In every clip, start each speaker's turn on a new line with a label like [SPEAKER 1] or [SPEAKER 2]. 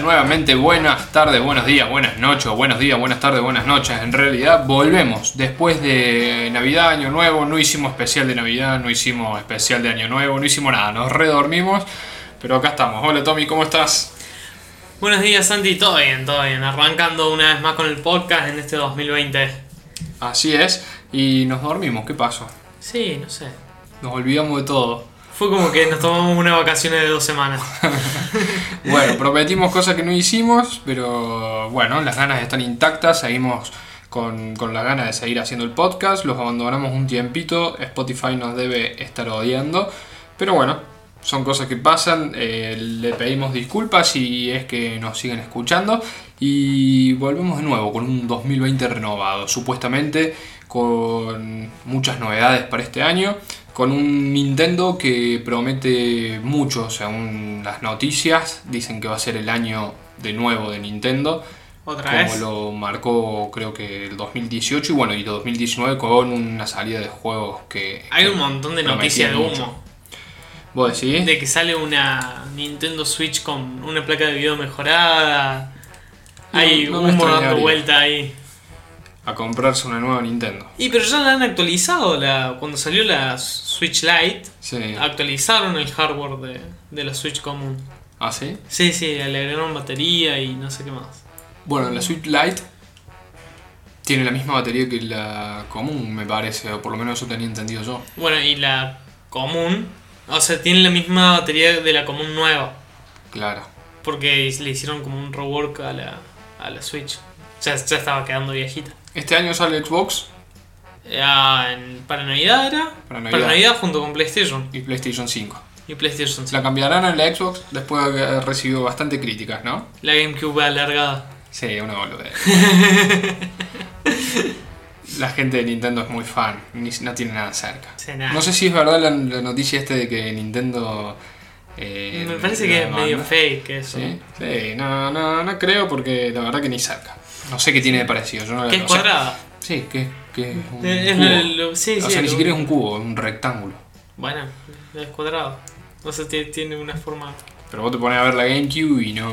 [SPEAKER 1] Nuevamente, buenas tardes, buenos días, buenas noches, buenos días, buenas tardes, buenas noches. En realidad volvemos después de Navidad, Año Nuevo, no hicimos especial de Navidad, no hicimos especial de Año Nuevo, no hicimos nada, nos redormimos, pero acá estamos. Hola Tommy, ¿cómo estás?
[SPEAKER 2] Buenos días Santi, todo bien, todo bien. Arrancando una vez más con el podcast en este 2020.
[SPEAKER 1] Así es, y nos dormimos, ¿qué pasó?
[SPEAKER 2] Sí, no sé.
[SPEAKER 1] Nos olvidamos de todo.
[SPEAKER 2] Fue como que nos tomamos una vacaciones de dos semanas.
[SPEAKER 1] Bueno, prometimos cosas que no hicimos, pero bueno, las ganas están intactas, seguimos con, con las ganas de seguir haciendo el podcast, los abandonamos un tiempito, Spotify nos debe estar odiando, pero bueno, son cosas que pasan, eh, le pedimos disculpas si es que nos siguen escuchando. Y volvemos de nuevo con un 2020 renovado, supuestamente con muchas novedades para este año, con un Nintendo que promete mucho, según las noticias, dicen que va a ser el año de nuevo de Nintendo,
[SPEAKER 2] Otra
[SPEAKER 1] como
[SPEAKER 2] vez.
[SPEAKER 1] lo marcó creo que el 2018 y bueno, y el 2019 con una salida de juegos que...
[SPEAKER 2] Hay
[SPEAKER 1] que
[SPEAKER 2] un montón de noticias de
[SPEAKER 1] mucho.
[SPEAKER 2] humo.
[SPEAKER 1] ¿Vos decís?
[SPEAKER 2] De que sale una Nintendo Switch con una placa de video mejorada.
[SPEAKER 1] No,
[SPEAKER 2] Hay
[SPEAKER 1] no
[SPEAKER 2] humo dando vuelta ahí.
[SPEAKER 1] A comprarse una nueva Nintendo.
[SPEAKER 2] Y pero ya la han actualizado. La, cuando salió la Switch Lite,
[SPEAKER 1] Sí.
[SPEAKER 2] actualizaron el hardware de, de la Switch común.
[SPEAKER 1] ¿Ah, sí?
[SPEAKER 2] Sí, sí, le agregaron batería y no sé qué más.
[SPEAKER 1] Bueno, la Switch Lite tiene la misma batería que la común, me parece, o por lo menos eso tenía entendido yo.
[SPEAKER 2] Bueno, y la común, o sea, tiene la misma batería de la común nueva.
[SPEAKER 1] Claro.
[SPEAKER 2] Porque le hicieron como un rework a la, a la Switch. Ya, ya estaba quedando viejita.
[SPEAKER 1] Este año sale Xbox
[SPEAKER 2] Ah, en- para Navidad era.
[SPEAKER 1] Para Navidad.
[SPEAKER 2] Junto con PlayStation.
[SPEAKER 1] y PlayStation 5.
[SPEAKER 2] Y PlayStation 5.
[SPEAKER 1] La cambiarán a la Xbox después de haber recibido bastante críticas, ¿no?
[SPEAKER 2] La GameCube alargada.
[SPEAKER 1] Sí, una boludez. la gente de Nintendo es muy fan, ni- no tiene nada cerca.
[SPEAKER 2] Sí, nada.
[SPEAKER 1] No sé si es verdad la, la noticia este de que Nintendo... eh,
[SPEAKER 2] Me parece que es medio
[SPEAKER 1] banda.
[SPEAKER 2] fake eso.
[SPEAKER 1] Sí, sí, no, no, no creo porque la verdad que ni cerca. No sé qué tiene de parecido. Yo no
[SPEAKER 2] Que es
[SPEAKER 1] sea,
[SPEAKER 2] cuadrada.
[SPEAKER 1] Sí, que, que es un
[SPEAKER 2] Es
[SPEAKER 1] cubo.
[SPEAKER 2] lo- lo- sí,
[SPEAKER 1] o
[SPEAKER 2] sí,
[SPEAKER 1] sea, ni
[SPEAKER 2] lo-
[SPEAKER 1] siquiera es un cubo, es un rectángulo.
[SPEAKER 2] Bueno, es cuadrado. O sea, tie- tiene una forma.
[SPEAKER 1] Pero vos te pones a ver la GameCube y no...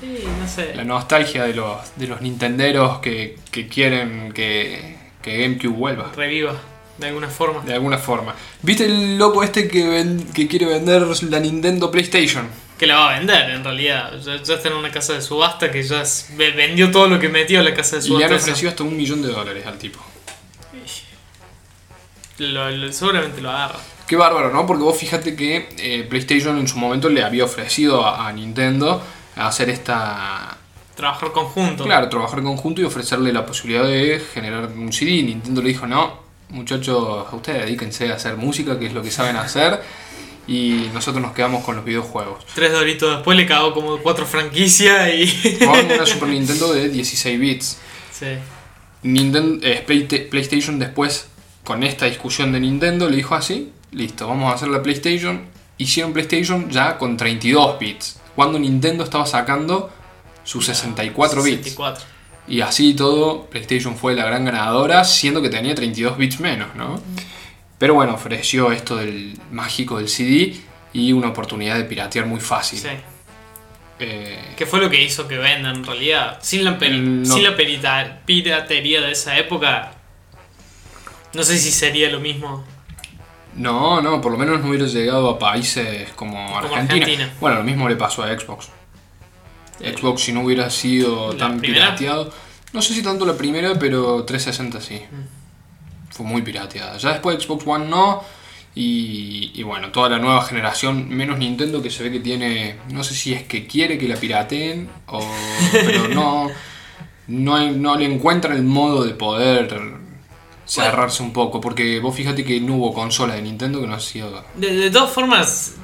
[SPEAKER 2] Sí, no sé.
[SPEAKER 1] La nostalgia de los, de los nintenderos que, que quieren que, que GameCube vuelva.
[SPEAKER 2] Reviva, de alguna forma.
[SPEAKER 1] De alguna forma. ¿Viste el loco este que, ven- que quiere vender la Nintendo PlayStation?
[SPEAKER 2] Que la va a vender en realidad. Ya, ya está en una casa de subasta que ya s- ve- vendió todo lo que metió a la casa de
[SPEAKER 1] Y le
[SPEAKER 2] subasta.
[SPEAKER 1] han ofrecido hasta un millón de dólares al tipo.
[SPEAKER 2] Lo- lo- seguramente lo agarra.
[SPEAKER 1] Qué bárbaro, ¿no? Porque vos fíjate que eh, PlayStation en su momento le había ofrecido a, a Nintendo hacer esta...
[SPEAKER 2] Trabajar conjunto.
[SPEAKER 1] Claro, trabajar conjunto y ofrecerle la posibilidad de generar un CD. Nintendo le dijo, no, muchachos, ustedes dedíquense a hacer música, que es lo que saben hacer. Y nosotros nos quedamos con los videojuegos.
[SPEAKER 2] Tres doritos después le cagó como cuatro franquicias y.
[SPEAKER 1] Con una Super Nintendo de 16 bits.
[SPEAKER 2] sí.
[SPEAKER 1] Nintendo, eh, Play- PlayStation después, con esta discusión de Nintendo, le dijo así, listo, vamos a hacer la PlayStation. Hicieron PlayStation ya con 32 bits, cuando Nintendo estaba sacando sus 64 bits.
[SPEAKER 2] 64.
[SPEAKER 1] Y así todo, PlayStation fue la gran ganadora, siendo que tenía 32 bits menos, ¿no? Pero bueno, ofreció esto del mágico del CD y una oportunidad de piratear muy fácil.
[SPEAKER 2] Sí.
[SPEAKER 1] Eh,
[SPEAKER 2] ¿Qué fue lo que hizo que venda en realidad? Sin la,
[SPEAKER 1] Mm, no.
[SPEAKER 2] sin la perita- piratería de esa época, no sé si sería lo mismo.
[SPEAKER 1] No, no, por lo menos no hubiera llegado a países como, Argentina.
[SPEAKER 2] Argentina.
[SPEAKER 1] Bueno, lo mismo le pasó a Xbox. Xbox si no hubiera sido
[SPEAKER 2] ¿La
[SPEAKER 1] tan
[SPEAKER 2] primera?
[SPEAKER 1] pirateado, no sé si tanto la primera, pero 360 sí.
[SPEAKER 2] Mm.
[SPEAKER 1] Fue muy pirateada. Ya después Xbox One no. Y, y bueno, toda la nueva generación, menos Nintendo, que se ve que tiene, no sé si es que quiere que la pirateen, o, pero no, no, hay- no le encuentra el modo de poder cerrarse un poco, porque vos fíjate que no hubo consola de Nintendo que no ha sido...
[SPEAKER 2] De, de todas formas,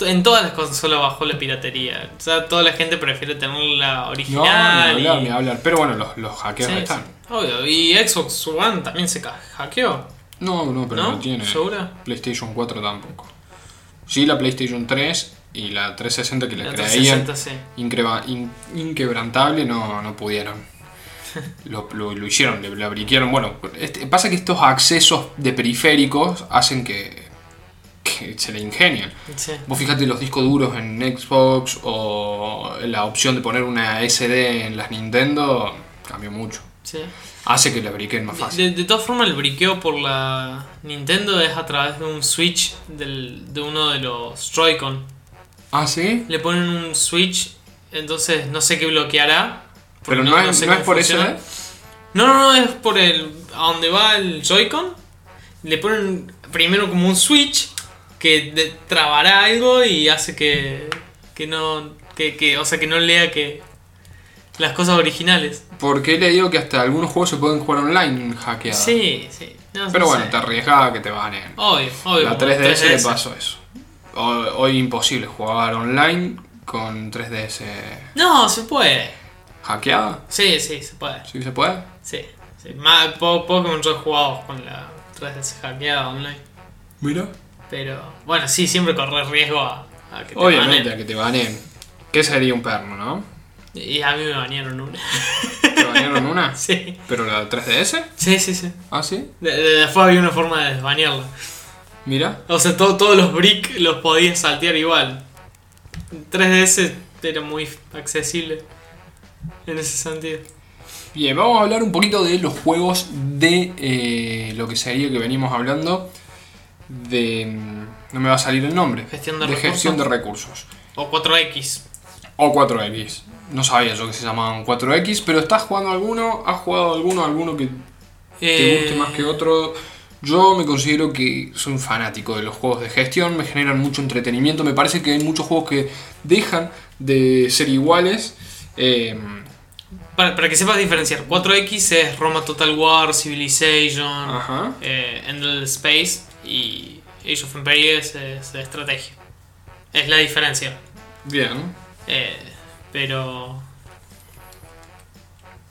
[SPEAKER 2] en todas las consolas bajó la piratería. O sea, toda la gente prefiere tener la
[SPEAKER 1] No, ni
[SPEAKER 2] original.
[SPEAKER 1] hablar,
[SPEAKER 2] y-
[SPEAKER 1] ni hablar. Pero bueno, los, los hackeos
[SPEAKER 2] Sí,
[SPEAKER 1] están.
[SPEAKER 2] sí. Obvio. Y Xbox One también se hackeó.
[SPEAKER 1] No, no, pero no,
[SPEAKER 2] ¿No?
[SPEAKER 1] tiene.
[SPEAKER 2] ¿Segura?
[SPEAKER 1] PlayStation 4 tampoco. Sí, la PlayStation 3 y la 360 que la,
[SPEAKER 2] La
[SPEAKER 1] creían
[SPEAKER 2] 360 sí.
[SPEAKER 1] increba- in- inquebrantable no, no pudieron. Lo, lo- lo hicieron, le, le. Bueno, este- pasa que estos accesos de periféricos hacen que, que se le ingenian.
[SPEAKER 2] Sí.
[SPEAKER 1] Vos fíjate los discos duros en Xbox o la opción de poner una SD en las Nintendo cambió mucho.
[SPEAKER 2] sí.
[SPEAKER 1] Hace que la briquen más fácil.
[SPEAKER 2] De, de todas formas, el briqueo por la Nintendo es a través de un switch del, de uno de los Joy-Con.
[SPEAKER 1] Ah, sí.
[SPEAKER 2] Le ponen un switch, entonces no sé qué bloqueará.
[SPEAKER 1] Pero
[SPEAKER 2] porque
[SPEAKER 1] no, es,
[SPEAKER 2] sé
[SPEAKER 1] no es por
[SPEAKER 2] funciona.
[SPEAKER 1] SD.
[SPEAKER 2] No, no, no, es por el. a donde va el Joy-Con. Le ponen primero como un switch que de- trabará algo y hace que. que no. Que, que, o sea, que no lea que. las cosas originales.
[SPEAKER 1] Porque he leído que hasta algunos juegos se pueden jugar online hackeados.
[SPEAKER 2] Sí, sí. No,
[SPEAKER 1] Pero
[SPEAKER 2] no
[SPEAKER 1] bueno,
[SPEAKER 2] sé.
[SPEAKER 1] te arriesgas a que te baneen.
[SPEAKER 2] Obvio, obvio.
[SPEAKER 1] La
[SPEAKER 2] como
[SPEAKER 1] 3DS, le pasó eso. Hoy, hoy imposible jugar online con 3DS
[SPEAKER 2] No, se puede.
[SPEAKER 1] hackeada.
[SPEAKER 2] Sí, sí, se puede.
[SPEAKER 1] ¿Sí se puede?
[SPEAKER 2] Sí. sí. Más, po- Pokémon yo he jugado con la 3DS hackeada online.
[SPEAKER 1] Mira.
[SPEAKER 2] Pero bueno, sí, siempre correr riesgo a, a que te
[SPEAKER 1] Obviamente,
[SPEAKER 2] baneen.
[SPEAKER 1] a que te baneen. ¿Qué sería un perno, no?
[SPEAKER 2] Y a mí me banearon una.
[SPEAKER 1] ¿Te banearon una?
[SPEAKER 2] sí.
[SPEAKER 1] ¿Pero la 3DS?
[SPEAKER 2] Sí, sí, sí.
[SPEAKER 1] Ah, sí.
[SPEAKER 2] De- de- Después había una forma de desbanearla.
[SPEAKER 1] Mira.
[SPEAKER 2] O sea, todo- todos los brick los podías saltear igual. 3DS era muy accesible en ese sentido.
[SPEAKER 1] Bien, vamos a hablar un poquito de los juegos de eh, lo que sería que venimos hablando de... No me va a salir el nombre.
[SPEAKER 2] Gestión de,
[SPEAKER 1] De
[SPEAKER 2] recursos.
[SPEAKER 1] gestión de recursos.
[SPEAKER 2] O 4X.
[SPEAKER 1] O 4X. No sabía yo que se llamaban 4X, pero ¿estás jugando alguno? ¿Has jugado alguno? ¿Alguno que te
[SPEAKER 2] Eh,
[SPEAKER 1] guste más que otro? Yo me considero que soy un fanático de los juegos de gestión, me generan mucho entretenimiento. Me parece que hay muchos juegos que dejan de ser iguales. Eh,
[SPEAKER 2] Para, para que sepas diferenciar, 4X es Roma Total War, Civilization,
[SPEAKER 1] ajá.
[SPEAKER 2] eh, Endless Space y Age of Empires es de estrategia. Es la diferencia.
[SPEAKER 1] Bien.
[SPEAKER 2] Eh, pero.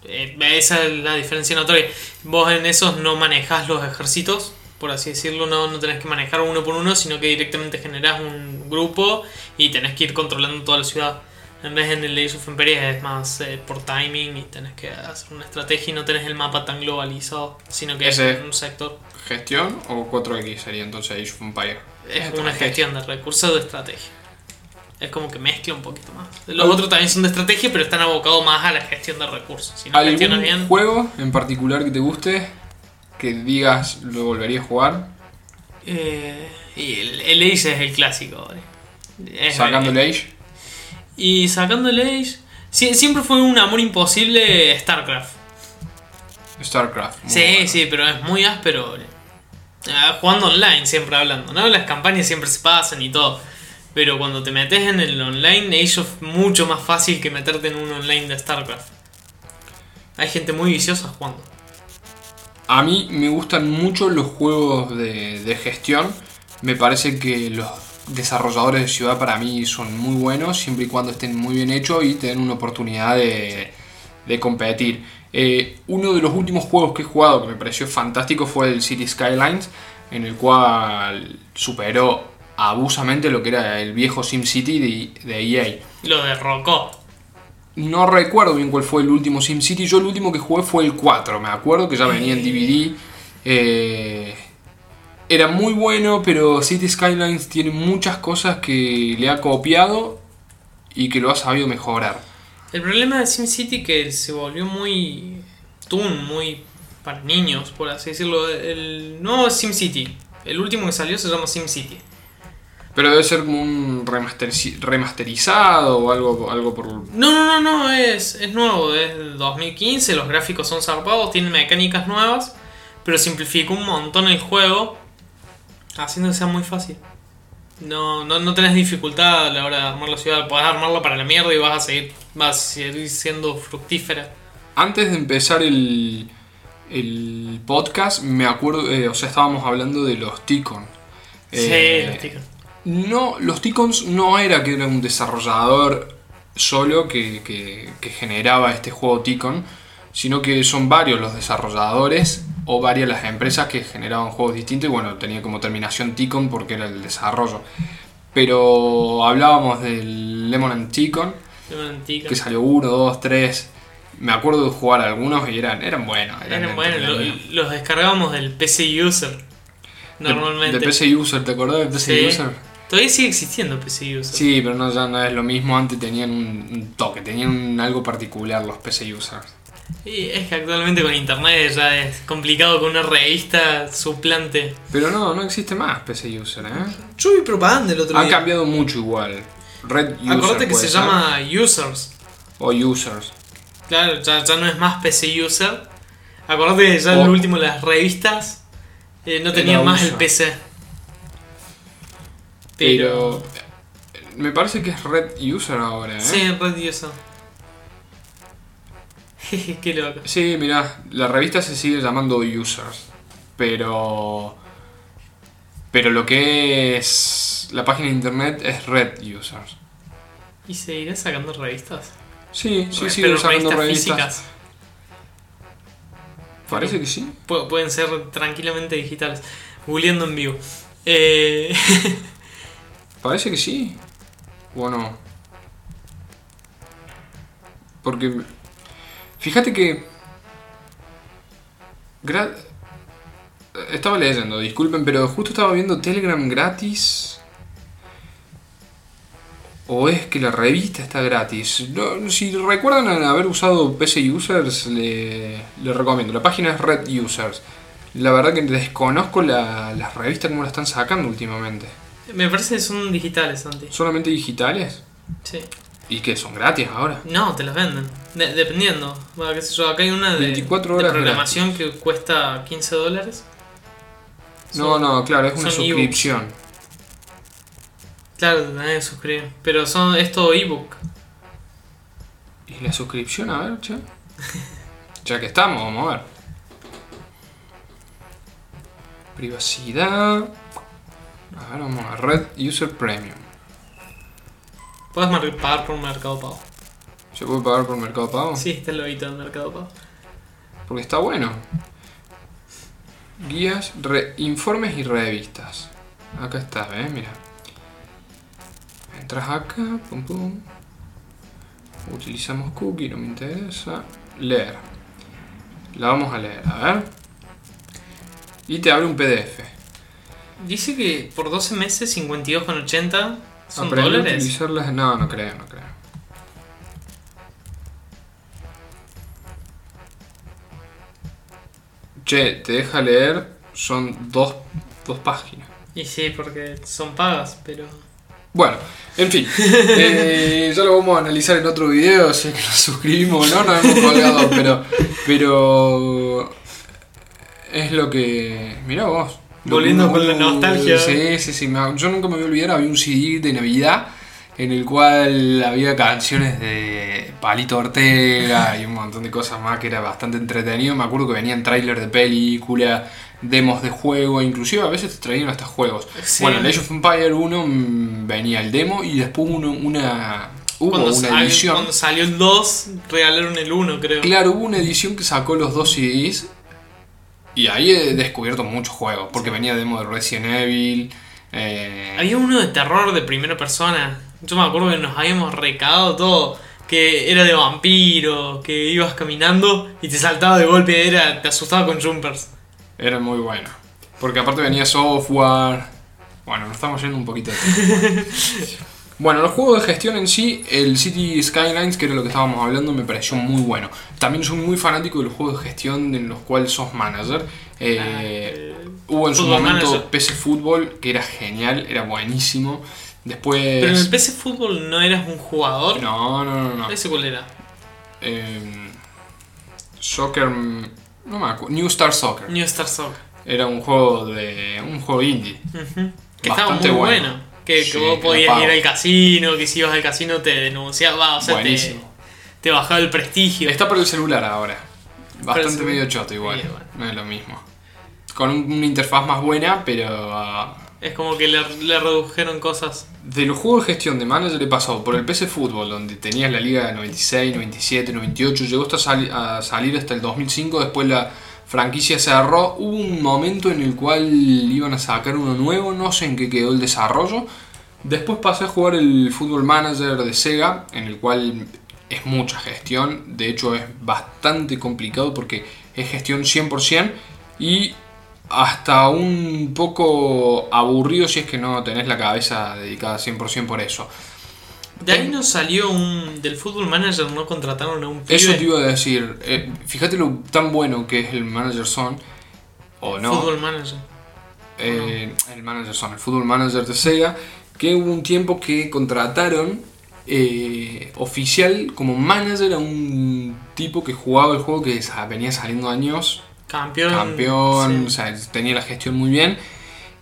[SPEAKER 2] eh, esa es la diferencia notoria. Vos en esos no manejas los ejércitos, por así decirlo, no, no tenés que manejar uno por uno, sino que directamente generás un grupo y tenés que ir controlando toda la ciudad. En vez en el Age of Empires es más eh, por timing y tenés que hacer una estrategia y no tenés el mapa tan globalizado, sino que
[SPEAKER 1] Ese-
[SPEAKER 2] es un sector.
[SPEAKER 1] ¿Gestión o 4X sería entonces Age of Empire?
[SPEAKER 2] Es una gestión de recursos de estrategia. Es como que mezcla un poquito más. Los otros también son de estrategia, pero están abocados más a la gestión de recursos. Si no
[SPEAKER 1] ¿Algún
[SPEAKER 2] bien.
[SPEAKER 1] juego en particular que te guste? Que digas lo volvería a jugar.
[SPEAKER 2] eh, y el, el Age es el clásico. eh. Es-
[SPEAKER 1] Sacando el Age.
[SPEAKER 2] Y sacando el Age. sie- siempre fue un amor imposible StarCraft.
[SPEAKER 1] StarCraft.
[SPEAKER 2] sí,
[SPEAKER 1] bueno.
[SPEAKER 2] sí, pero es muy áspero. Ah, jugando online, siempre hablando, ¿no? Las campañas siempre se pasan y todo. Pero cuando te metes en el online, Age of mucho más fácil que meterte en un online de StarCraft. Hay gente muy viciosa jugando.
[SPEAKER 1] A mí me gustan mucho los juegos de, gestión. Me parece que los desarrolladores de ciudad para mí son muy buenos, siempre y cuando estén muy bien hechos y tengan una oportunidad de competir. Eh, uno de los últimos juegos que he jugado que me pareció fantástico fue el City Skylines, en el cual superó abusamente lo que era el viejo SimCity de, de EA.
[SPEAKER 2] Lo derrocó.
[SPEAKER 1] No recuerdo bien cuál fue el último SimCity. Yo el último que jugué fue el 4. Me acuerdo que ya venía en DVD. Eh, era muy bueno, pero City Skylines tiene muchas cosas que le ha copiado y que lo ha sabido mejorar.
[SPEAKER 2] El problema de SimCity que se volvió muy toon, muy para niños, por así decirlo. El nuevo SimCity, el último que salió se llama SimCity.
[SPEAKER 1] Pero debe ser como un remasterizado o algo, algo por...
[SPEAKER 2] No, no, no, no, es, es nuevo, es del 2015, los gráficos son zarpados, tienen mecánicas nuevas, pero simplificó un montón el juego, haciendo que sea muy fácil. No, no, no tenés dificultad a la hora de armar la ciudad, podés armarla para la mierda y vas a seguir, vas a seguir siendo fructífera.
[SPEAKER 1] Antes de empezar el, el podcast, me acuerdo, eh, o sea, estábamos hablando de los Ticon. Eh,
[SPEAKER 2] sí, los ticos.
[SPEAKER 1] No, los Ticons no era que era un desarrollador solo que, que- que generaba este juego Ticon, sino que son varios los desarrolladores o varias las empresas que generaban juegos distintos y bueno, tenía como terminación Ticon porque era el desarrollo. Pero hablábamos del Lemon and Ticon, que salió 1, 2, 3. Me acuerdo de jugar algunos y eran, eran buenos. Eran,
[SPEAKER 2] Eran buenos, los descargábamos del PC User. Normalmente.
[SPEAKER 1] De, PC User, ¿te acordás de PC
[SPEAKER 2] Sí.
[SPEAKER 1] User?
[SPEAKER 2] Todavía sigue existiendo PC User.
[SPEAKER 1] Sí, pero no, ya no es lo mismo. Antes tenían un, un toque, tenían un- algo particular los PC Users.
[SPEAKER 2] Y es que actualmente con internet ya es complicado que una revista suplante.
[SPEAKER 1] Pero no, no existe más PC User, ¿eh?
[SPEAKER 3] Yo vi propaganda el otro
[SPEAKER 1] Ha
[SPEAKER 3] día.
[SPEAKER 1] cambiado mucho igual. Red User.
[SPEAKER 2] Acordate que
[SPEAKER 1] puede
[SPEAKER 2] se
[SPEAKER 1] ser,
[SPEAKER 2] llama Users.
[SPEAKER 1] O Users.
[SPEAKER 2] Claro, ya, ya no es más PC User. Acordate que ya
[SPEAKER 1] O-
[SPEAKER 2] en lo último las revistas eh, no tenían más el
[SPEAKER 1] user.
[SPEAKER 2] PC.
[SPEAKER 1] Pero. Me parece que es Red User ahora, ¿eh?
[SPEAKER 2] Sí, Red User. Jeje, Qué loco.
[SPEAKER 1] Sí, mirá, la revista se sigue llamando Users, pero... Pero lo que es la página de internet es Red Users.
[SPEAKER 2] ¿Y seguirá sacando revistas?
[SPEAKER 1] Sí, sí,
[SPEAKER 2] pero
[SPEAKER 1] sacando
[SPEAKER 2] revistas
[SPEAKER 1] revistas.
[SPEAKER 2] físicas.
[SPEAKER 1] Parece que sí.
[SPEAKER 2] Pu- pueden ser tranquilamente digitales. Googleando en vivo. Eh,
[SPEAKER 1] Parece que sí. O no. Porque... Fíjate que... gra- Estaba leyendo, disculpen, pero justo estaba viendo Telegram gratis. ¿O es que la revista está gratis? No, si recuerdan haber usado PC Users, le, le recomiendo. La página es Red Users. La verdad que desconozco la- las revistas como la están sacando últimamente.
[SPEAKER 2] me parece que son digitales, Santi.
[SPEAKER 1] ¿Solamente digitales?
[SPEAKER 2] Sí.
[SPEAKER 1] ¿Y qué? ¿Son gratis ahora?
[SPEAKER 2] No, te las venden. De- dependiendo. Bueno, qué sé yo, acá hay una de,
[SPEAKER 1] 24
[SPEAKER 2] de
[SPEAKER 1] horas
[SPEAKER 2] programación que cuesta 15 dólares.
[SPEAKER 1] No,
[SPEAKER 2] Son-
[SPEAKER 1] no, claro, es una suscripción.
[SPEAKER 2] Claro, te tenés que suscribir. Pero son, es todo ebook.
[SPEAKER 1] ¿Y la suscripción? A ver, che. Ya que estamos, vamos a ver. Privacidad. A ver, vamos a. Red User Premium.
[SPEAKER 2] Puedes pagar por Mercado Pago.
[SPEAKER 1] ¿Se puede pagar por Mercado Pago?
[SPEAKER 2] Sí, está el lobito del Mercado Pago.
[SPEAKER 1] Porque está bueno. Guías, re- informes y revistas. Acá está, ¿ves? Mira. Entras acá, pum pum. Utilizamos cookie, no me interesa. Leer. La vamos a leer, a ver. Y te abre un PDF.
[SPEAKER 2] Dice que por 12 meses 52,80 son
[SPEAKER 1] a utilizarlas. No, no creo, no creo. Che, te deja leer, son dos, dos páginas.
[SPEAKER 2] Y sí, porque son pagas, pero.
[SPEAKER 1] Bueno, en fin, eh, ya lo vamos a analizar en otro video, si es que nos suscribimos o no, nos hemos colgado, pero, pero es lo que... Mirá vos.
[SPEAKER 2] Volviendo con la nostalgia.
[SPEAKER 1] Sí, sí, sí, yo nunca me voy a olvidar, había un CD de Navidad en el cual había canciones de Palito Ortega y un montón de cosas más que era bastante entretenido. Me acuerdo que venían trailers de película, demos de juego, inclusive a veces te traían hasta juegos.
[SPEAKER 2] Sí.
[SPEAKER 1] Bueno, en Age of Empire 1 mm, venía el demo y después uno- una hubo
[SPEAKER 2] cuando,
[SPEAKER 1] una edición.
[SPEAKER 2] cuando salió el 2, regalaron el 1, creo.
[SPEAKER 1] Claro, hubo una edición que sacó los dos CDs y ahí he descubierto muchos juegos, porque venía demo de Resident Evil. eh,
[SPEAKER 2] Había uno de terror de primera persona. Yo me acuerdo que nos habíamos recado todo. Que era de vampiro, que ibas caminando y te saltaba de golpe, era, te asustaba con jumpers.
[SPEAKER 1] Era muy bueno. Porque aparte venía software. Bueno, nos estamos yendo un poquito de Bueno, los juegos de gestión en sí, el City Skylines, que era lo que estábamos hablando, me pareció muy bueno. También soy muy fanático de los juegos de gestión en los cuales sos manager. Eh,
[SPEAKER 2] Eh,
[SPEAKER 1] hubo en su momento
[SPEAKER 2] Manager.
[SPEAKER 1] PC Fútbol, que era genial, era buenísimo. Después...
[SPEAKER 2] Pero en el PC Fútbol no eras un jugador.
[SPEAKER 1] No, no, no, no.
[SPEAKER 2] ¿Ese cuál era?
[SPEAKER 1] Eh, soccer... No me acuerdo. New Star Soccer.
[SPEAKER 2] New Star Soccer.
[SPEAKER 1] Era un juego de... un juego indie.
[SPEAKER 2] Ujú. Que estaba muy
[SPEAKER 1] bueno.
[SPEAKER 2] bueno. Que, que
[SPEAKER 1] Sí,
[SPEAKER 2] vos podías ir al casino, que si ibas al casino te denunciaba, o sea, te,
[SPEAKER 1] Buenísimo.
[SPEAKER 2] te bajaba el prestigio.
[SPEAKER 1] Está para el celular ahora. Bastante medio choto igual.
[SPEAKER 2] Sí, bueno.
[SPEAKER 1] No es lo mismo. Con un- una interfaz más buena, pero... ah,
[SPEAKER 2] Es como que le, le redujeron cosas.
[SPEAKER 1] de los juegos de gestión de manager he pasado por el PC Fútbol, donde tenías la liga de 96, 97, 98, llegó hasta a salir hasta el 2005, después la franquicia cerró, hubo un momento en el cual iban a sacar uno nuevo, no sé en qué quedó el desarrollo, después pasé a jugar el Football Manager de Sega, en el cual es mucha gestión, de hecho es bastante complicado porque es gestión 100% y hasta un poco aburrido si es que no tenés la cabeza dedicada 100% por eso.
[SPEAKER 2] De ahí no salió un. Del Football Manager, no contrataron a un pibe.
[SPEAKER 1] Eso te iba a decir. eh, fíjate lo tan bueno que es el Manager Son. O no.
[SPEAKER 2] Football Manager.
[SPEAKER 1] eh, el Manager Son, el Football Manager de Sega. Que hubo un tiempo que contrataron eh, oficial como manager a un tipo que jugaba el juego que venía saliendo años
[SPEAKER 2] Campeón.
[SPEAKER 1] campeón,
[SPEAKER 2] sí.
[SPEAKER 1] o sea, tenía la gestión muy bien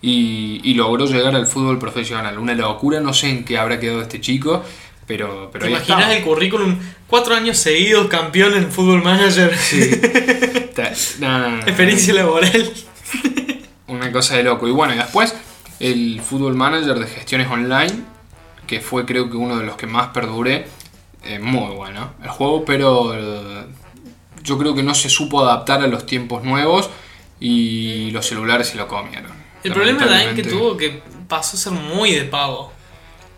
[SPEAKER 1] y, y logró llegar al fútbol profesional. Una locura, no sé en qué habrá quedado este chico, pero, pero
[SPEAKER 2] ¿Te
[SPEAKER 1] ahí
[SPEAKER 2] imaginas el currículum? Cuatro años seguidos campeón en Football Manager.
[SPEAKER 1] Sí. No, no, no.
[SPEAKER 2] Experiencia laboral.
[SPEAKER 1] Una cosa de loco. Y bueno, y después el Football Manager de gestiones online, que fue creo que uno de los que más perduré. eh, muy bueno el juego, pero eh, yo creo que no se supo adaptar a los tiempos nuevos y los celulares se lo comieron.
[SPEAKER 2] El problema de ahí que tuvo que pasó a ser muy de pago.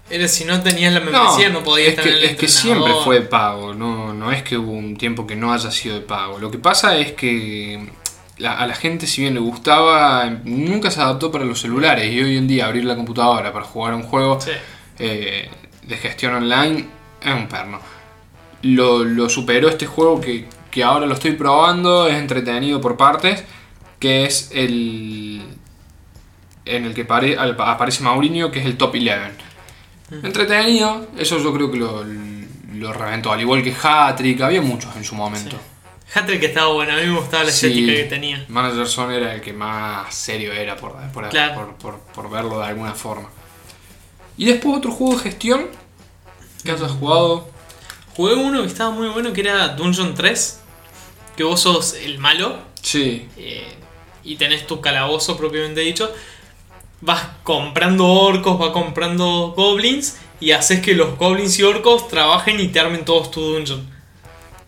[SPEAKER 2] Era si no tenías la membresía no, podías
[SPEAKER 1] es
[SPEAKER 2] tener
[SPEAKER 1] que,
[SPEAKER 2] el
[SPEAKER 1] es que siempre fue de pago, no, no es que hubo un tiempo que no haya sido de pago. Lo que pasa es que la- a la gente, si bien le gustaba, nunca se adaptó para los celulares y hoy en día abrir la computadora para jugar a un juego
[SPEAKER 2] Sí.
[SPEAKER 1] eh, de gestión online es un perno. Lo, lo superó este juego que, que ahora lo estoy probando, es entretenido por partes, que es el en el que pare- aparece Mourinho, que es el top 11. Entretenido, eso yo creo que lo, lo reventó, al igual que Hattrick, había muchos en su momento.
[SPEAKER 2] Hattrick estaba bueno, a mí me gustaba la
[SPEAKER 1] Sí.
[SPEAKER 2] estética que tenía.
[SPEAKER 1] Manager Son era el que más serio era, por, por,
[SPEAKER 2] Claro.
[SPEAKER 1] por, por- por verlo de alguna forma. Y después otro juego de gestión que hayas jugado.
[SPEAKER 2] Jugué uno que estaba muy bueno que era Dungeon 3. Que vos sos el malo
[SPEAKER 1] Sí,
[SPEAKER 2] eh, y tenés tu calabozo propiamente dicho. Vas comprando orcos, vas comprando goblins y haces que los goblins y orcos trabajen y te armen todos tu dungeon.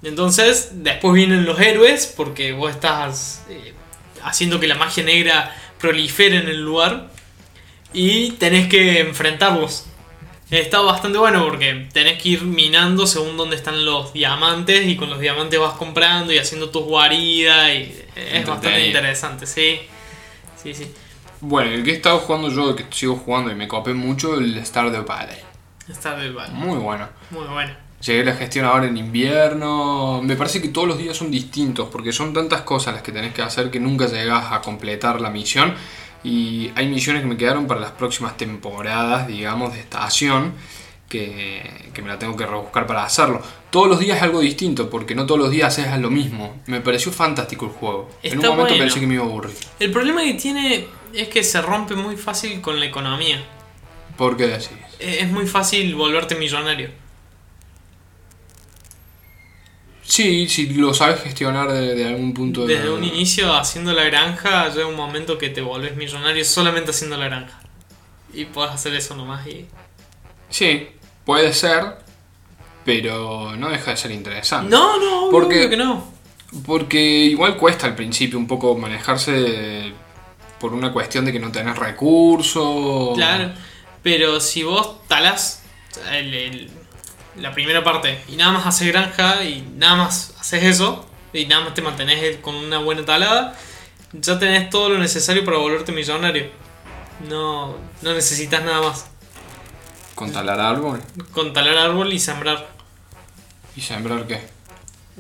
[SPEAKER 2] Entonces, después vienen los héroes porque vos estás eh, haciendo que la magia negra prolifere en el lugar y tenés que enfrentarlos. Está bastante bueno porque tenés que ir minando según dónde están los diamantes y con los diamantes vas comprando y haciendo tus guaridas y es bastante interesante, sí. Sí, sí.
[SPEAKER 1] Bueno, el que he estado jugando yo, que sigo jugando y me copé mucho, el Stardew Valley.
[SPEAKER 2] Está del vale.
[SPEAKER 1] Muy bueno.
[SPEAKER 2] Muy bueno.
[SPEAKER 1] Llegué a la gestión ahora en invierno. Me parece que todos los días son distintos porque son tantas cosas las que tenés que hacer que nunca llegas a completar la misión. Y hay misiones que me quedaron para las próximas temporadas, digamos, de estación, que, que me la tengo que rebuscar para hacerlo. Todos los días es algo distinto porque no todos los días es lo mismo. Me pareció fantástico el juego. en un momento
[SPEAKER 2] bueno.
[SPEAKER 1] pensé que me iba a aburrir.
[SPEAKER 2] El problema que tiene es que se rompe muy fácil con la economía.
[SPEAKER 1] ¿Por qué decís?
[SPEAKER 2] Es muy fácil volverte millonario.
[SPEAKER 1] Sí, si lo sabes gestionar de, de algún punto de
[SPEAKER 2] Desde un inicio haciendo la granja llega un momento que te volvés millonario solamente haciendo la granja. Y puedes hacer eso nomás y...
[SPEAKER 1] Sí, puede ser, pero no deja de ser interesante.
[SPEAKER 2] No, no,
[SPEAKER 1] Porque-
[SPEAKER 2] obvio que no.
[SPEAKER 1] Porque igual cuesta al principio un poco manejarse por una cuestión de que no tenés recursos.
[SPEAKER 2] Claro. Pero si vos talás el- el- la primera parte y nada más haces granja y nada más haces eso y nada más te mantenés con una buena talada, ya tenés todo lo necesario para volverte millonario. No, no necesitas nada más.
[SPEAKER 1] Con talar árbol
[SPEAKER 2] Con talar árbol y sembrar
[SPEAKER 1] y sembrar qué.